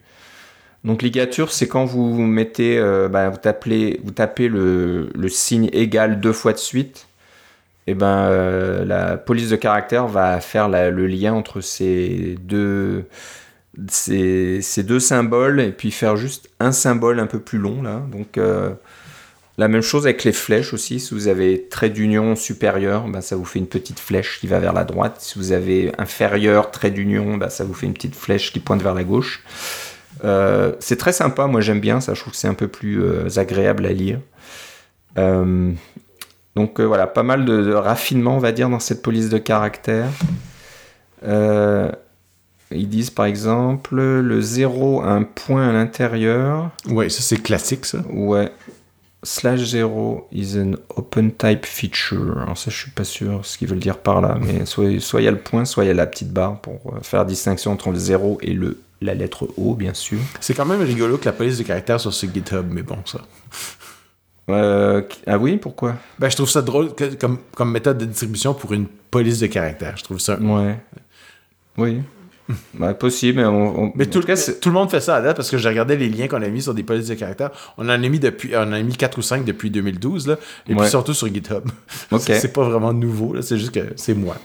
[SPEAKER 1] Donc ligature, c'est quand vous mettez, euh, bah, vous, tapez, vous tapez le, le signe égal deux fois de suite. Et ben euh, la police de caractère va faire le lien entre ces deux, symboles et puis faire juste un symbole un peu plus long là. Donc euh, la même chose avec les flèches aussi. Si vous avez trait d'union supérieur, ben, ça vous fait une petite flèche qui va vers la droite. Si vous avez inférieur, trait d'union, ben, ça vous fait une petite flèche qui pointe vers la gauche. Euh, c'est très sympa, moi j'aime bien ça, je trouve que c'est un peu plus agréable à lire. Donc euh, voilà, pas mal de, de raffinement, on va dire, dans cette police de caractère. Euh, ils disent par exemple le 0 a un point à l'intérieur.
[SPEAKER 2] Ouais, ça c'est classique, ça.
[SPEAKER 1] Ouais. Slash 0 is an open type feature. Alors ça, je suis pas sûr ce qu'ils veulent dire par là, mais soit soit il y a le point, soit il y a la petite barre pour euh, faire distinction entre le 0 et le, la lettre O, bien sûr.
[SPEAKER 2] C'est quand même rigolo que la police de caractère soit sur GitHub, mais bon, ça.
[SPEAKER 1] Euh, ah oui, pourquoi?
[SPEAKER 2] Ben, je trouve ça drôle que- comme, comme méthode de distribution pour une police de caractère. Je trouve ça.
[SPEAKER 1] Ouais. Oui. Bah, possible, mais, on, on-
[SPEAKER 2] Mais
[SPEAKER 1] en
[SPEAKER 2] tout,
[SPEAKER 1] tout cas,
[SPEAKER 2] tout le monde fait ça à date parce que j'ai regardé les liens qu'on a mis sur des polices de caractère. On en a mis depuis, on en a mis 4 ou 5 depuis 2012, là, et
[SPEAKER 1] Ouais.
[SPEAKER 2] puis surtout sur GitHub.
[SPEAKER 1] Ok.
[SPEAKER 2] C'est c'est pas vraiment nouveau, là, c'est juste que c'est moi.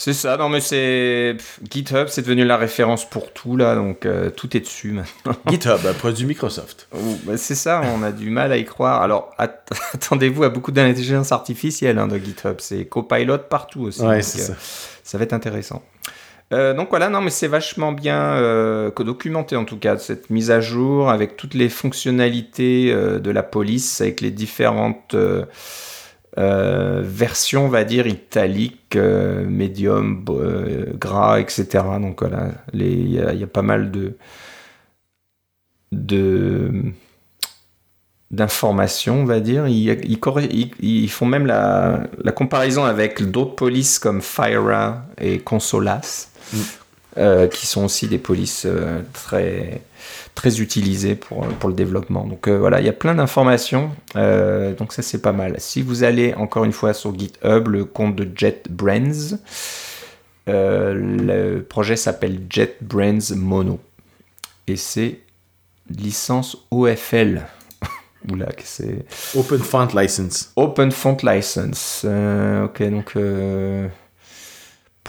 [SPEAKER 1] C'est ça. Non, mais c'est GitHub, c'est devenu la référence pour tout là, donc euh, tout est dessus maintenant.
[SPEAKER 2] GitHub, un produit Microsoft.
[SPEAKER 1] Oh, bah, c'est ça, on a du mal à y croire. Alors, att- attendez-vous à beaucoup d'intelligence artificielle hein, de GitHub. C'est Copilot partout aussi.
[SPEAKER 2] Ouais,
[SPEAKER 1] donc,
[SPEAKER 2] c'est
[SPEAKER 1] euh,
[SPEAKER 2] ça.
[SPEAKER 1] ça va être intéressant. Euh, donc voilà, non, mais c'est vachement bien euh, documenté en tout cas, cette mise à jour avec toutes les fonctionnalités euh, de la police, avec les différentes euh, versions, on va dire, italiques, euh, médium, euh, gras, etc. Donc voilà, il y, a- il y a pas mal de de d'informations, on va dire. Ils, ils corré- ils- ils font même la, la comparaison avec d'autres polices comme Fyra et Consolas,
[SPEAKER 2] Mm.
[SPEAKER 1] qui sont aussi des polices très, très utilisées pour, pour le développement. Donc euh, voilà, il y a plein d'informations, euh, donc ça c'est pas mal. Si vous allez encore une fois sur GitHub, le compte de JetBrains, euh, le projet s'appelle JetBrains Mono. Et c'est licence OFL. Oula, que c'est.
[SPEAKER 2] Open Font License.
[SPEAKER 1] Open Font License. Euh, ok, donc. euh,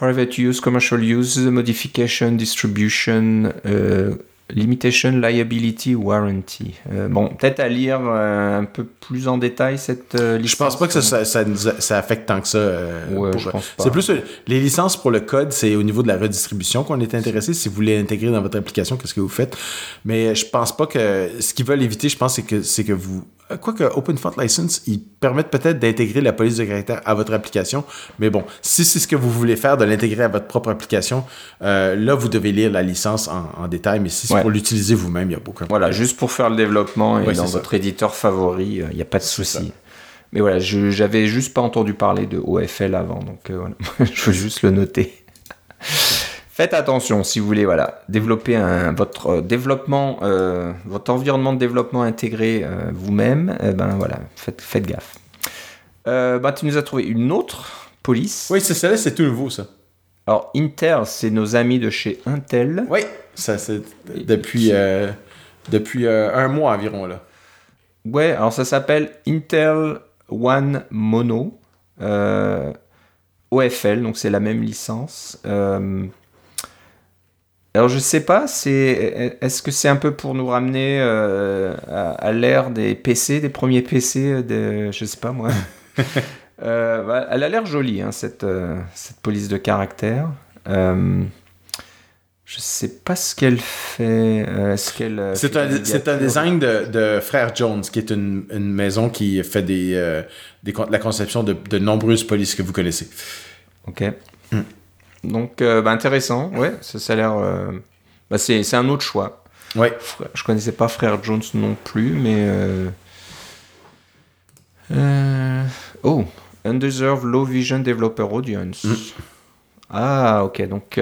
[SPEAKER 1] private use, commercial use, modification, distribution, euh, limitation, liability, warranty. Euh, bon, peut-être à lire euh, un peu plus en détail cette euh, licence.
[SPEAKER 2] Je pense pas que ça, ça, affecte tant que ça. euh,
[SPEAKER 1] Ouais,
[SPEAKER 2] pour-
[SPEAKER 1] je pense pas.
[SPEAKER 2] C'est plus les licences pour le code, c'est au niveau de la redistribution qu'on est intéressé. Si vous voulez l'intégrer dans votre application, qu'est-ce que vous faites? Mais je pense pas que ce qu'ils veulent éviter, je pense, c'est que c'est que vous Quoique Open Font License, ils permettent peut-être d'intégrer la police de caractère à votre application. Mais bon, si c'est ce que vous voulez faire, de l'intégrer à votre propre application, euh, là, vous devez lire la licence en, en détail. Mais si c'est
[SPEAKER 1] Ouais.
[SPEAKER 2] pour l'utiliser vous-même, il n'y a aucun
[SPEAKER 1] Voilà, juste pour faire le développement et
[SPEAKER 2] Ouais,
[SPEAKER 1] dans
[SPEAKER 2] ça.
[SPEAKER 1] votre éditeur favori, il n'y a pas de souci. Mais voilà, je j'avais juste pas entendu parler de OFL avant, donc euh, voilà. je veux juste le noter. Faites attention si vous voulez voilà, développer un, votre euh, développement, euh, votre environnement de développement intégré euh, vous-même. eh ben voilà, faites, faites gaffe. Euh, bah, tu nous as trouvé une autre police.
[SPEAKER 2] Oui, c'est celle-là, c'est tout nouveau, ça.
[SPEAKER 1] Alors Intel, c'est nos amis de chez Intel.
[SPEAKER 2] Oui, ça c'est depuis, depuis un mois environ, là.
[SPEAKER 1] Ouais, alors ça s'appelle Intel One Mono. OFL, donc c'est la même licence. Euh, alors je sais pas, c'est est-ce que c'est un peu pour nous ramener euh, à, à l'ère des PC, des premiers PC, de, je sais pas moi. Euh, bah, elle a l'air jolie, hein, cette, euh, cette police de caractère. Euh, je sais pas ce qu'elle fait. euh, Est-ce qu'elle euh,
[SPEAKER 2] C'est un, un design de, de Frère Jones, qui est une, une maison qui fait des, euh, des, la conception de, de nombreuses polices que vous connaissez.
[SPEAKER 1] Ok. Donc, euh, bah, intéressant, ouais, ça, ça a l'air. euh, bah, c'est, un autre choix. Frère- Je connaissais pas Frère Jones non plus, mais. euh, Oh, Undeserved Low Vision Developer Audience. Ah, ok, donc.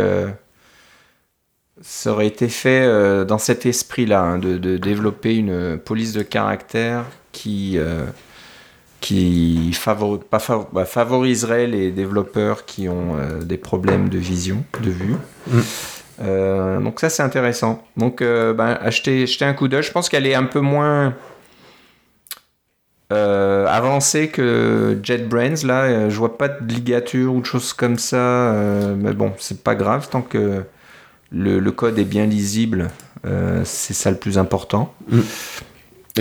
[SPEAKER 1] Ça aurait été fait dans cet esprit-là, hein, de, de développer une police de caractère qui, qui favori- pas fav- bah, favoriserait les développeurs qui ont euh, des problèmes de vision, de vue.
[SPEAKER 2] Mm.
[SPEAKER 1] Euh, donc ça c'est intéressant. Donc euh, bah, achetez, un coup d'œil. Je pense qu'elle est un peu moins euh, avancée que JetBrains. Là, je vois pas de ligature ou de choses comme ça. mais bon, c'est pas grave tant que le, le code est bien lisible. c'est ça le plus important.
[SPEAKER 2] Mais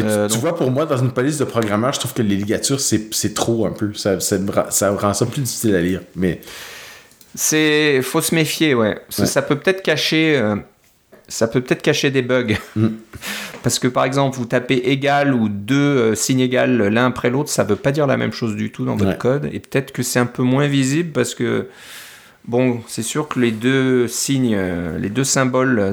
[SPEAKER 2] tu,
[SPEAKER 1] Euh,
[SPEAKER 2] tu
[SPEAKER 1] donc-
[SPEAKER 2] vois, pour moi, dans une police de programmeur, je trouve que les ligatures, c'est trop un peu. Ça, ça, rend- ça rend ça plus difficile à lire. Mais
[SPEAKER 1] C'est faut se méfier, ouais. Ça peut peut-être cacher, euh, ça peut peut-être cacher des bugs.
[SPEAKER 2] Mm.
[SPEAKER 1] Parce que par exemple, vous tapez égal ou deux euh, signes égales l'un après l'autre, ça veut pas dire la même chose du tout dans votre code. Et peut-être que c'est un peu moins visible parce que bon, c'est sûr que les deux signes, euh, les deux symboles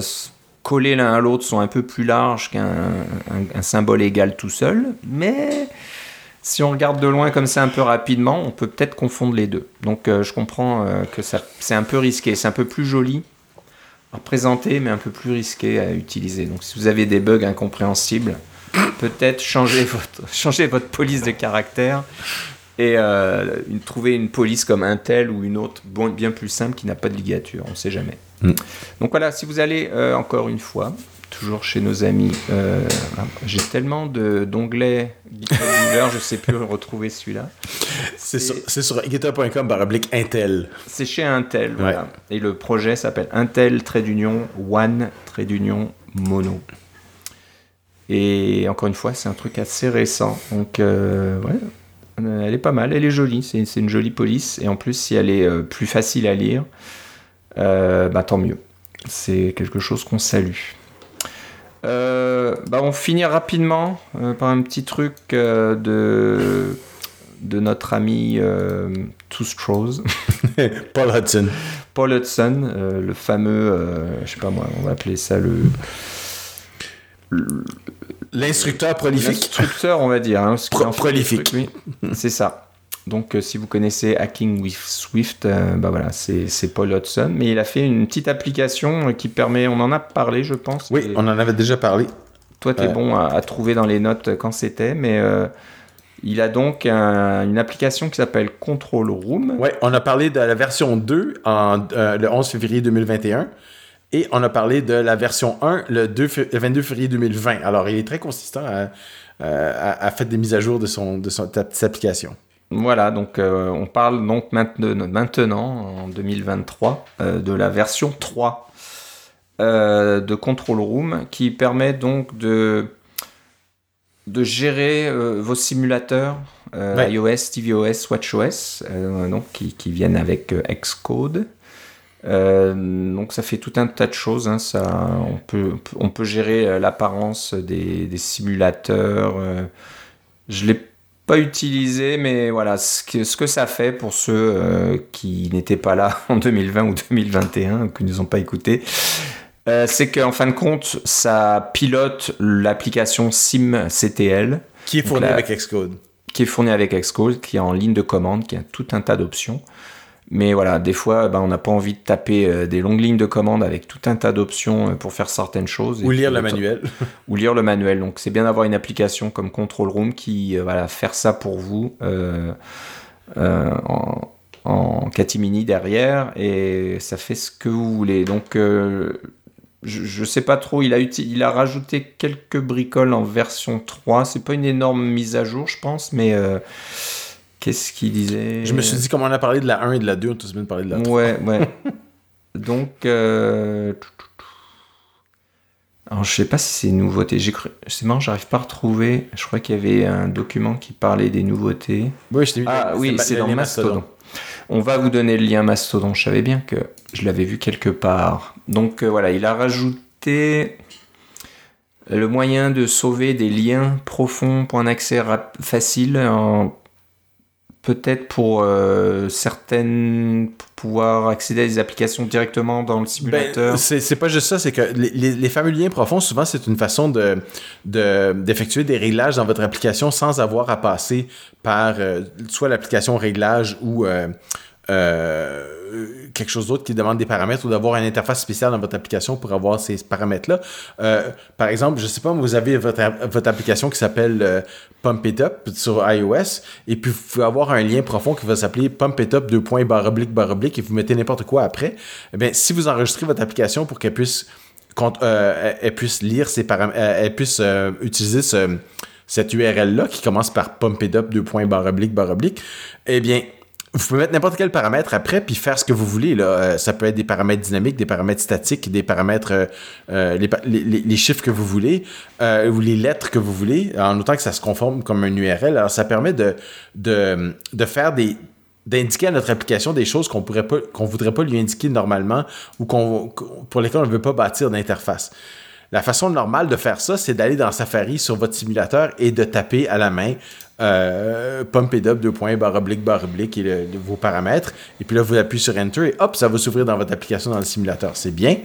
[SPEAKER 1] collés l'un à l'autre sont un peu plus larges qu'un un- un symbole égal tout seul, mais si on regarde de loin comme ça un peu rapidement, on peut peut-être confondre les deux. Donc euh, je comprends euh, que c'est un peu risqué, c'est un peu plus joli à présenter, mais un peu plus risqué à utiliser. Donc si vous avez des bugs incompréhensibles, peut-être changer votre, changer votre police de caractère et euh, une- trouver une police comme Intel ou une autre bon- bien plus simple qui n'a pas de ligature, on ne sait jamais.
[SPEAKER 2] Mm.
[SPEAKER 1] Donc voilà, si vous allez euh, encore une fois, toujours chez nos amis, euh, ah, j'ai tellement de- d'onglets GitHub je ne sais plus retrouver celui-là.
[SPEAKER 2] c'est sur, c'est sur github.com par Intel.
[SPEAKER 1] C'est chez Intel, voilà. Et le projet s'appelle Intel trait d'union One trait d'union Mono. Et encore une fois, c'est un truc assez récent. Donc, euh, ouais, elle est pas mal, elle est jolie. C'est une jolie police. Et en plus, si elle est euh, plus facile à lire, euh, bah, tant mieux. C'est quelque chose qu'on salue. Euh, bah, on finit rapidement euh, par un petit truc euh, de, de notre ami euh, Two Straws.
[SPEAKER 2] Paul Hudson.
[SPEAKER 1] Paul Hudson, euh, le fameux, euh, je sais pas moi, on va appeler ça le
[SPEAKER 2] L'instructeur prolifique.
[SPEAKER 1] l'instructeur, on va dire. hein,
[SPEAKER 2] Pro- prolifique.
[SPEAKER 1] oui. c'est ça. Donc, euh, si vous connaissez Hacking with Swift, euh, bah voilà, c'est Paul Hudson. Mais il a fait une petite application euh, qui permet, on en a parlé, je pense.
[SPEAKER 2] Oui, on en avait déjà parlé.
[SPEAKER 1] Toi, tu es bon à, à trouver dans les notes quand c'était, mais il a donc un- une application qui s'appelle Control Room.
[SPEAKER 2] Ouais, on a parlé de la version 2 en, le 11 février 2021 et on a parlé de la version 1 le, 2 fé- le 22 février 2020. Alors, il est très consistant à, à, à faire des mises à jour de, son, de son, application.
[SPEAKER 1] Voilà, donc euh, on parle donc maintenant, en 2023, euh, de la version 3 euh, de Control Room qui permet donc de, de gérer euh, vos simulateurs euh,
[SPEAKER 2] Ouais.
[SPEAKER 1] iOS, tvOS, watchOS, euh, donc qui, qui viennent avec euh, Xcode. Euh, donc ça fait tout un tas de choses. hein, ça, on, peut, on peut gérer euh, l'apparence des, des simulateurs. euh, je l'ai pas utilisé, mais voilà ce que, ce que ça fait pour ceux euh, qui n'étaient pas là en 2020 ou 2021, qui ne nous ont pas écoutés. Euh, c'est qu'en fin de compte, ça pilote l'application SimCTL,
[SPEAKER 2] Qui est fourni
[SPEAKER 1] Donc, la-
[SPEAKER 2] avec Xcode.
[SPEAKER 1] qui est fournie avec Xcode, qui est en ligne de commande, qui a tout un tas d'options. Mais voilà, des fois, ben, on n'a pas envie de taper euh, des longues lignes de commande avec tout un tas d'options euh, pour faire certaines choses.
[SPEAKER 2] Ou lire le manuel.
[SPEAKER 1] Ou lire le manuel. Donc c'est bien d'avoir une application comme Control Room qui euh, va faire ça pour vous euh, en, en catimini derrière et ça fait ce que vous voulez. Donc je, je sais pas trop, il a, il a rajouté quelques bricoles en version 3. C'est pas une énorme mise à jour, je pense, mais qu'est-ce qu'il disait?
[SPEAKER 2] Je me suis dit, comme on a parlé de la 1 et de la 2, on a tous bien parlé de la 3.
[SPEAKER 1] Ouais, ouais. Donc, euh... alors je sais pas si c'est une nouveauté. J'ai cru... C'est marrant, j'arrive pas à retrouver. Je crois qu'il y avait un document qui parlait des nouveautés.
[SPEAKER 2] Oui, je.
[SPEAKER 1] Ah oui, c'est
[SPEAKER 2] le
[SPEAKER 1] dans
[SPEAKER 2] lien
[SPEAKER 1] Mastodon. On va vous donner le lien Mastodon. Je savais bien que je l'avais vu quelque part. Donc euh, voilà, il a rajouté le moyen de sauver des liens profonds pour un accès rap- facile. en- Peut-être pour euh, certaines pour pouvoir accéder à des applications directement dans le simulateur?
[SPEAKER 2] Ben, c'est pas juste ça, c'est que les, fameux liens profonds, souvent, c'est une façon de- d'effectuer des réglages dans votre application sans avoir à passer par euh, soit l'application réglage ou euh, euh, quelque chose d'autre qui demande des paramètres ou d'avoir une interface spéciale dans votre application pour avoir ces paramètres-là. Euh, par exemple, je sais pas, vous avez votre, votre application qui s'appelle euh, Pump It Up sur iOS et puis vous pouvez avoir un lien profond qui va s'appeler Pump It Up 2. barre oblique barre oblique et vous mettez n'importe quoi après. Eh bien, si vous enregistrez votre application pour qu'elle puisse puisse lire ces paramètres, elle puisse utiliser ce, cette URL-là qui commence par pump it up, deux points, barre oblique, barre oblique, eh bien, vous pouvez mettre n'importe quel paramètre après, puis faire ce que vous voulez. Euh, ça peut être des paramètres dynamiques, des paramètres statiques, des paramètres, euh, euh, les, chiffres que vous voulez, ou les lettres que vous voulez, en autant que ça se conforme comme un URL. Alors, ça permet de, de, faire des d'indiquer à notre application des choses qu'on pourrait pas qu'on voudrait pas lui indiquer normalement ou qu'on- pour lesquelles on ne veut pas bâtir d'interface. La façon normale de faire ça, c'est d'aller dans Safari sur votre simulateur et de taper à la main euh, pump it up, deux points, barre oblique, barre oblique et vos paramètres. Et puis là, vous appuyez sur Enter et hop, ça va s'ouvrir dans votre application dans le simulateur. C'est bien,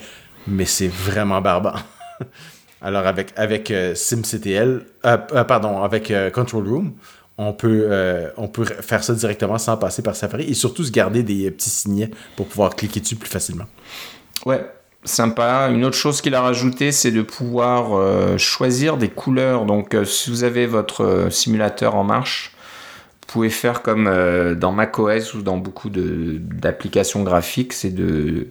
[SPEAKER 2] mais c'est vraiment barbant. Alors avec, avec euh, SimCTL, euh, pardon, avec Control Room, on peut, on peut faire ça directement sans passer par Safari et surtout se garder des petits signets pour pouvoir cliquer dessus plus facilement.
[SPEAKER 1] Ouais, sympa. Une autre chose qu'il a rajouté, c'est de pouvoir euh, choisir des couleurs. Donc, euh, si vous avez votre euh, simulateur en marche, vous pouvez faire comme dans macOS ou dans beaucoup d'applications graphiques, c'est de,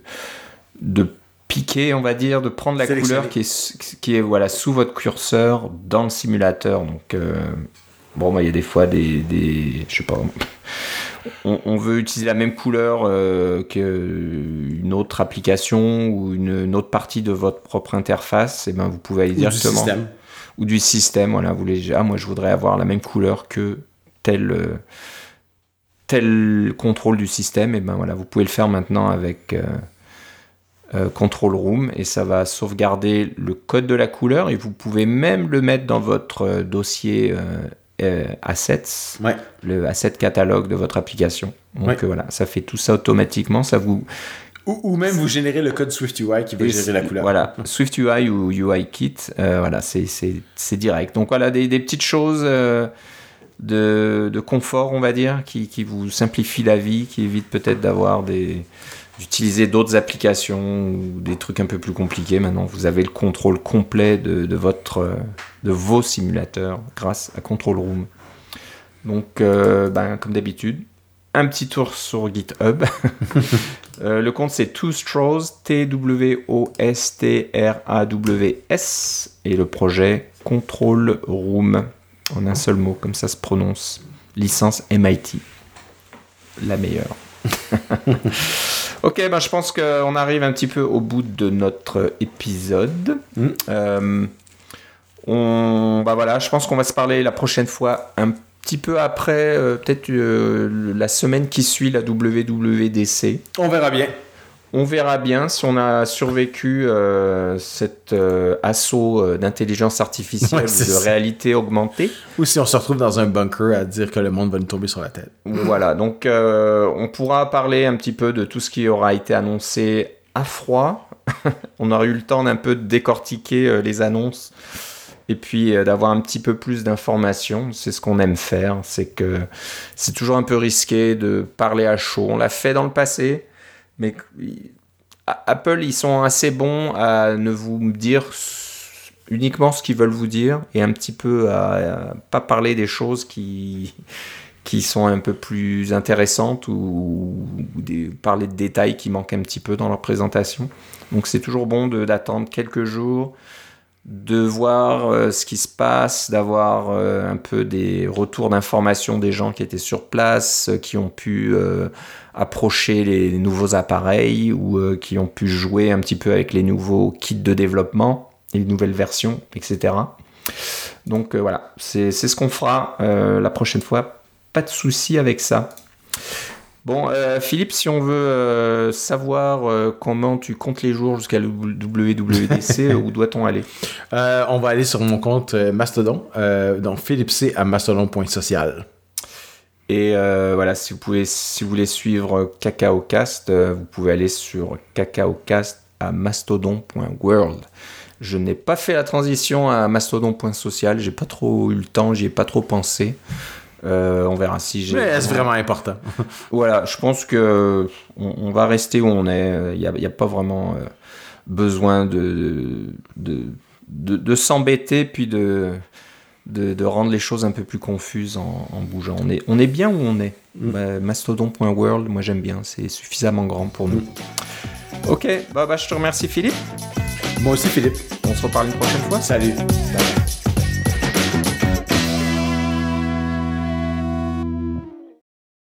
[SPEAKER 1] de piquer, on va dire, de prendre la couleur qui est, qui est voilà, sous votre curseur dans le simulateur. Donc, bon, bah, il y a des fois des, des je sais pas, on, on veut utiliser la même couleur euh, qu'une autre application ou une, une autre partie de votre propre interface, et ben vous pouvez aller
[SPEAKER 2] Ou du
[SPEAKER 1] directement.
[SPEAKER 2] système.
[SPEAKER 1] Ou du système, voilà. Vous voulez, ah, moi je voudrais avoir la même couleur que tel, euh, tel contrôle du système, et ben voilà, vous pouvez le faire maintenant avec euh, euh, Control Room et ça va sauvegarder le code de la couleur et vous pouvez même le mettre dans votre dossier euh, assets
[SPEAKER 2] Ouais.
[SPEAKER 1] le asset catalogue de votre application. Donc
[SPEAKER 2] Ouais.
[SPEAKER 1] euh, voilà, ça fait tout ça automatiquement. Ça vous
[SPEAKER 2] Ou, ou même vous générez le code SwiftUI qui va gérer la couleur.
[SPEAKER 1] Voilà, SwiftUI ou UIKit, euh, voilà, c'est direct. Donc voilà, des, des petites choses euh, de, de confort, on va dire, qui, qui vous simplifient la vie, qui évitent peut-être d'avoir des d'utiliser d'autres applications ou des trucs un peu plus compliqués. Maintenant, vous avez le contrôle complet de, votre euh, de vos simulateurs grâce à Control Room. Donc, euh, ben, comme d'habitude, un petit tour sur GitHub. Euh, le compte c'est Two Straws, T-W-O-S-T-R-A-W-S, et le projet Control Room, en un seul mot, comme ça se prononce. Licence MIT. La meilleure. ok, ben je pense qu'on arrive un petit peu au bout de notre épisode.
[SPEAKER 2] Mm.
[SPEAKER 1] Euh, on, bah voilà, je pense qu'on va se parler la prochaine fois un petit peu après, euh, peut-être euh, la semaine qui suit la WWDC.
[SPEAKER 2] On verra bien.
[SPEAKER 1] On verra bien si on a survécu euh, cet euh, assaut euh, d'intelligence artificielle
[SPEAKER 2] Ouais,
[SPEAKER 1] ou de
[SPEAKER 2] ça.
[SPEAKER 1] réalité augmentée.
[SPEAKER 2] Ou si on se retrouve dans un bunker à dire que le monde va nous tomber sur la tête.
[SPEAKER 1] voilà, donc euh, on pourra parler un petit peu de tout ce qui aura été annoncé à froid. on aura eu le temps d'un peu de décortiquer les annonces et puis euh, d'avoir un petit peu plus d'informations. C'est ce qu'on aime faire. C'est que c'est toujours un peu risqué de parler à chaud. On l'a fait dans le passé, mais Apple, ils sont assez bons à ne vous dire uniquement ce qu'ils veulent vous dire et un petit peu à, pas parler des choses qui qui sont un peu plus intéressantes ou, parler de détails qui manquent un petit peu dans leur présentation. Donc c'est toujours bon d'attendre quelques jours, de voir euh, ce qui se passe, d'avoir euh, un peu des retours d'informations des gens qui étaient sur place, euh, qui ont pu approcher les, nouveaux appareils ou qui ont pu jouer un petit peu avec les nouveaux kits de développement, les nouvelles versions, etc. Donc voilà, c'est ce qu'on fera la prochaine fois. Pas de souci avec ça. Bon, euh, Philippe, si on veut euh, savoir euh, comment tu comptes les jours jusqu'à le WWDC, où doit-on aller?
[SPEAKER 2] On va aller sur mon compte Mastodon, donc Philippe C à mastodon.social.
[SPEAKER 1] Et voilà, si vous, pouvez, si vous voulez suivre CacaoCast, vous pouvez aller sur cacaocast à mastodon.world. Je n'ai pas fait la transition à mastodon.social, j'ai pas trop eu le temps, j'y ai pas trop pensé. Euh, on verra si j'ai.
[SPEAKER 2] Mais est-ce vraiment important?
[SPEAKER 1] Voilà, je pense que on, va rester où on est. Il n'y a, pas vraiment euh, besoin de, de, de, s'embêter puis de, de, rendre les choses un peu plus confuses en, bougeant. On est, on est bien où on est. Mm. Mastodon.world, moi j'aime bien, c'est suffisamment grand pour nous. Mm. Ok, bah, bah, je te remercie Philippe.
[SPEAKER 2] Moi aussi Philippe.
[SPEAKER 1] On se reparle une prochaine fois.
[SPEAKER 2] Salut.
[SPEAKER 1] Salut.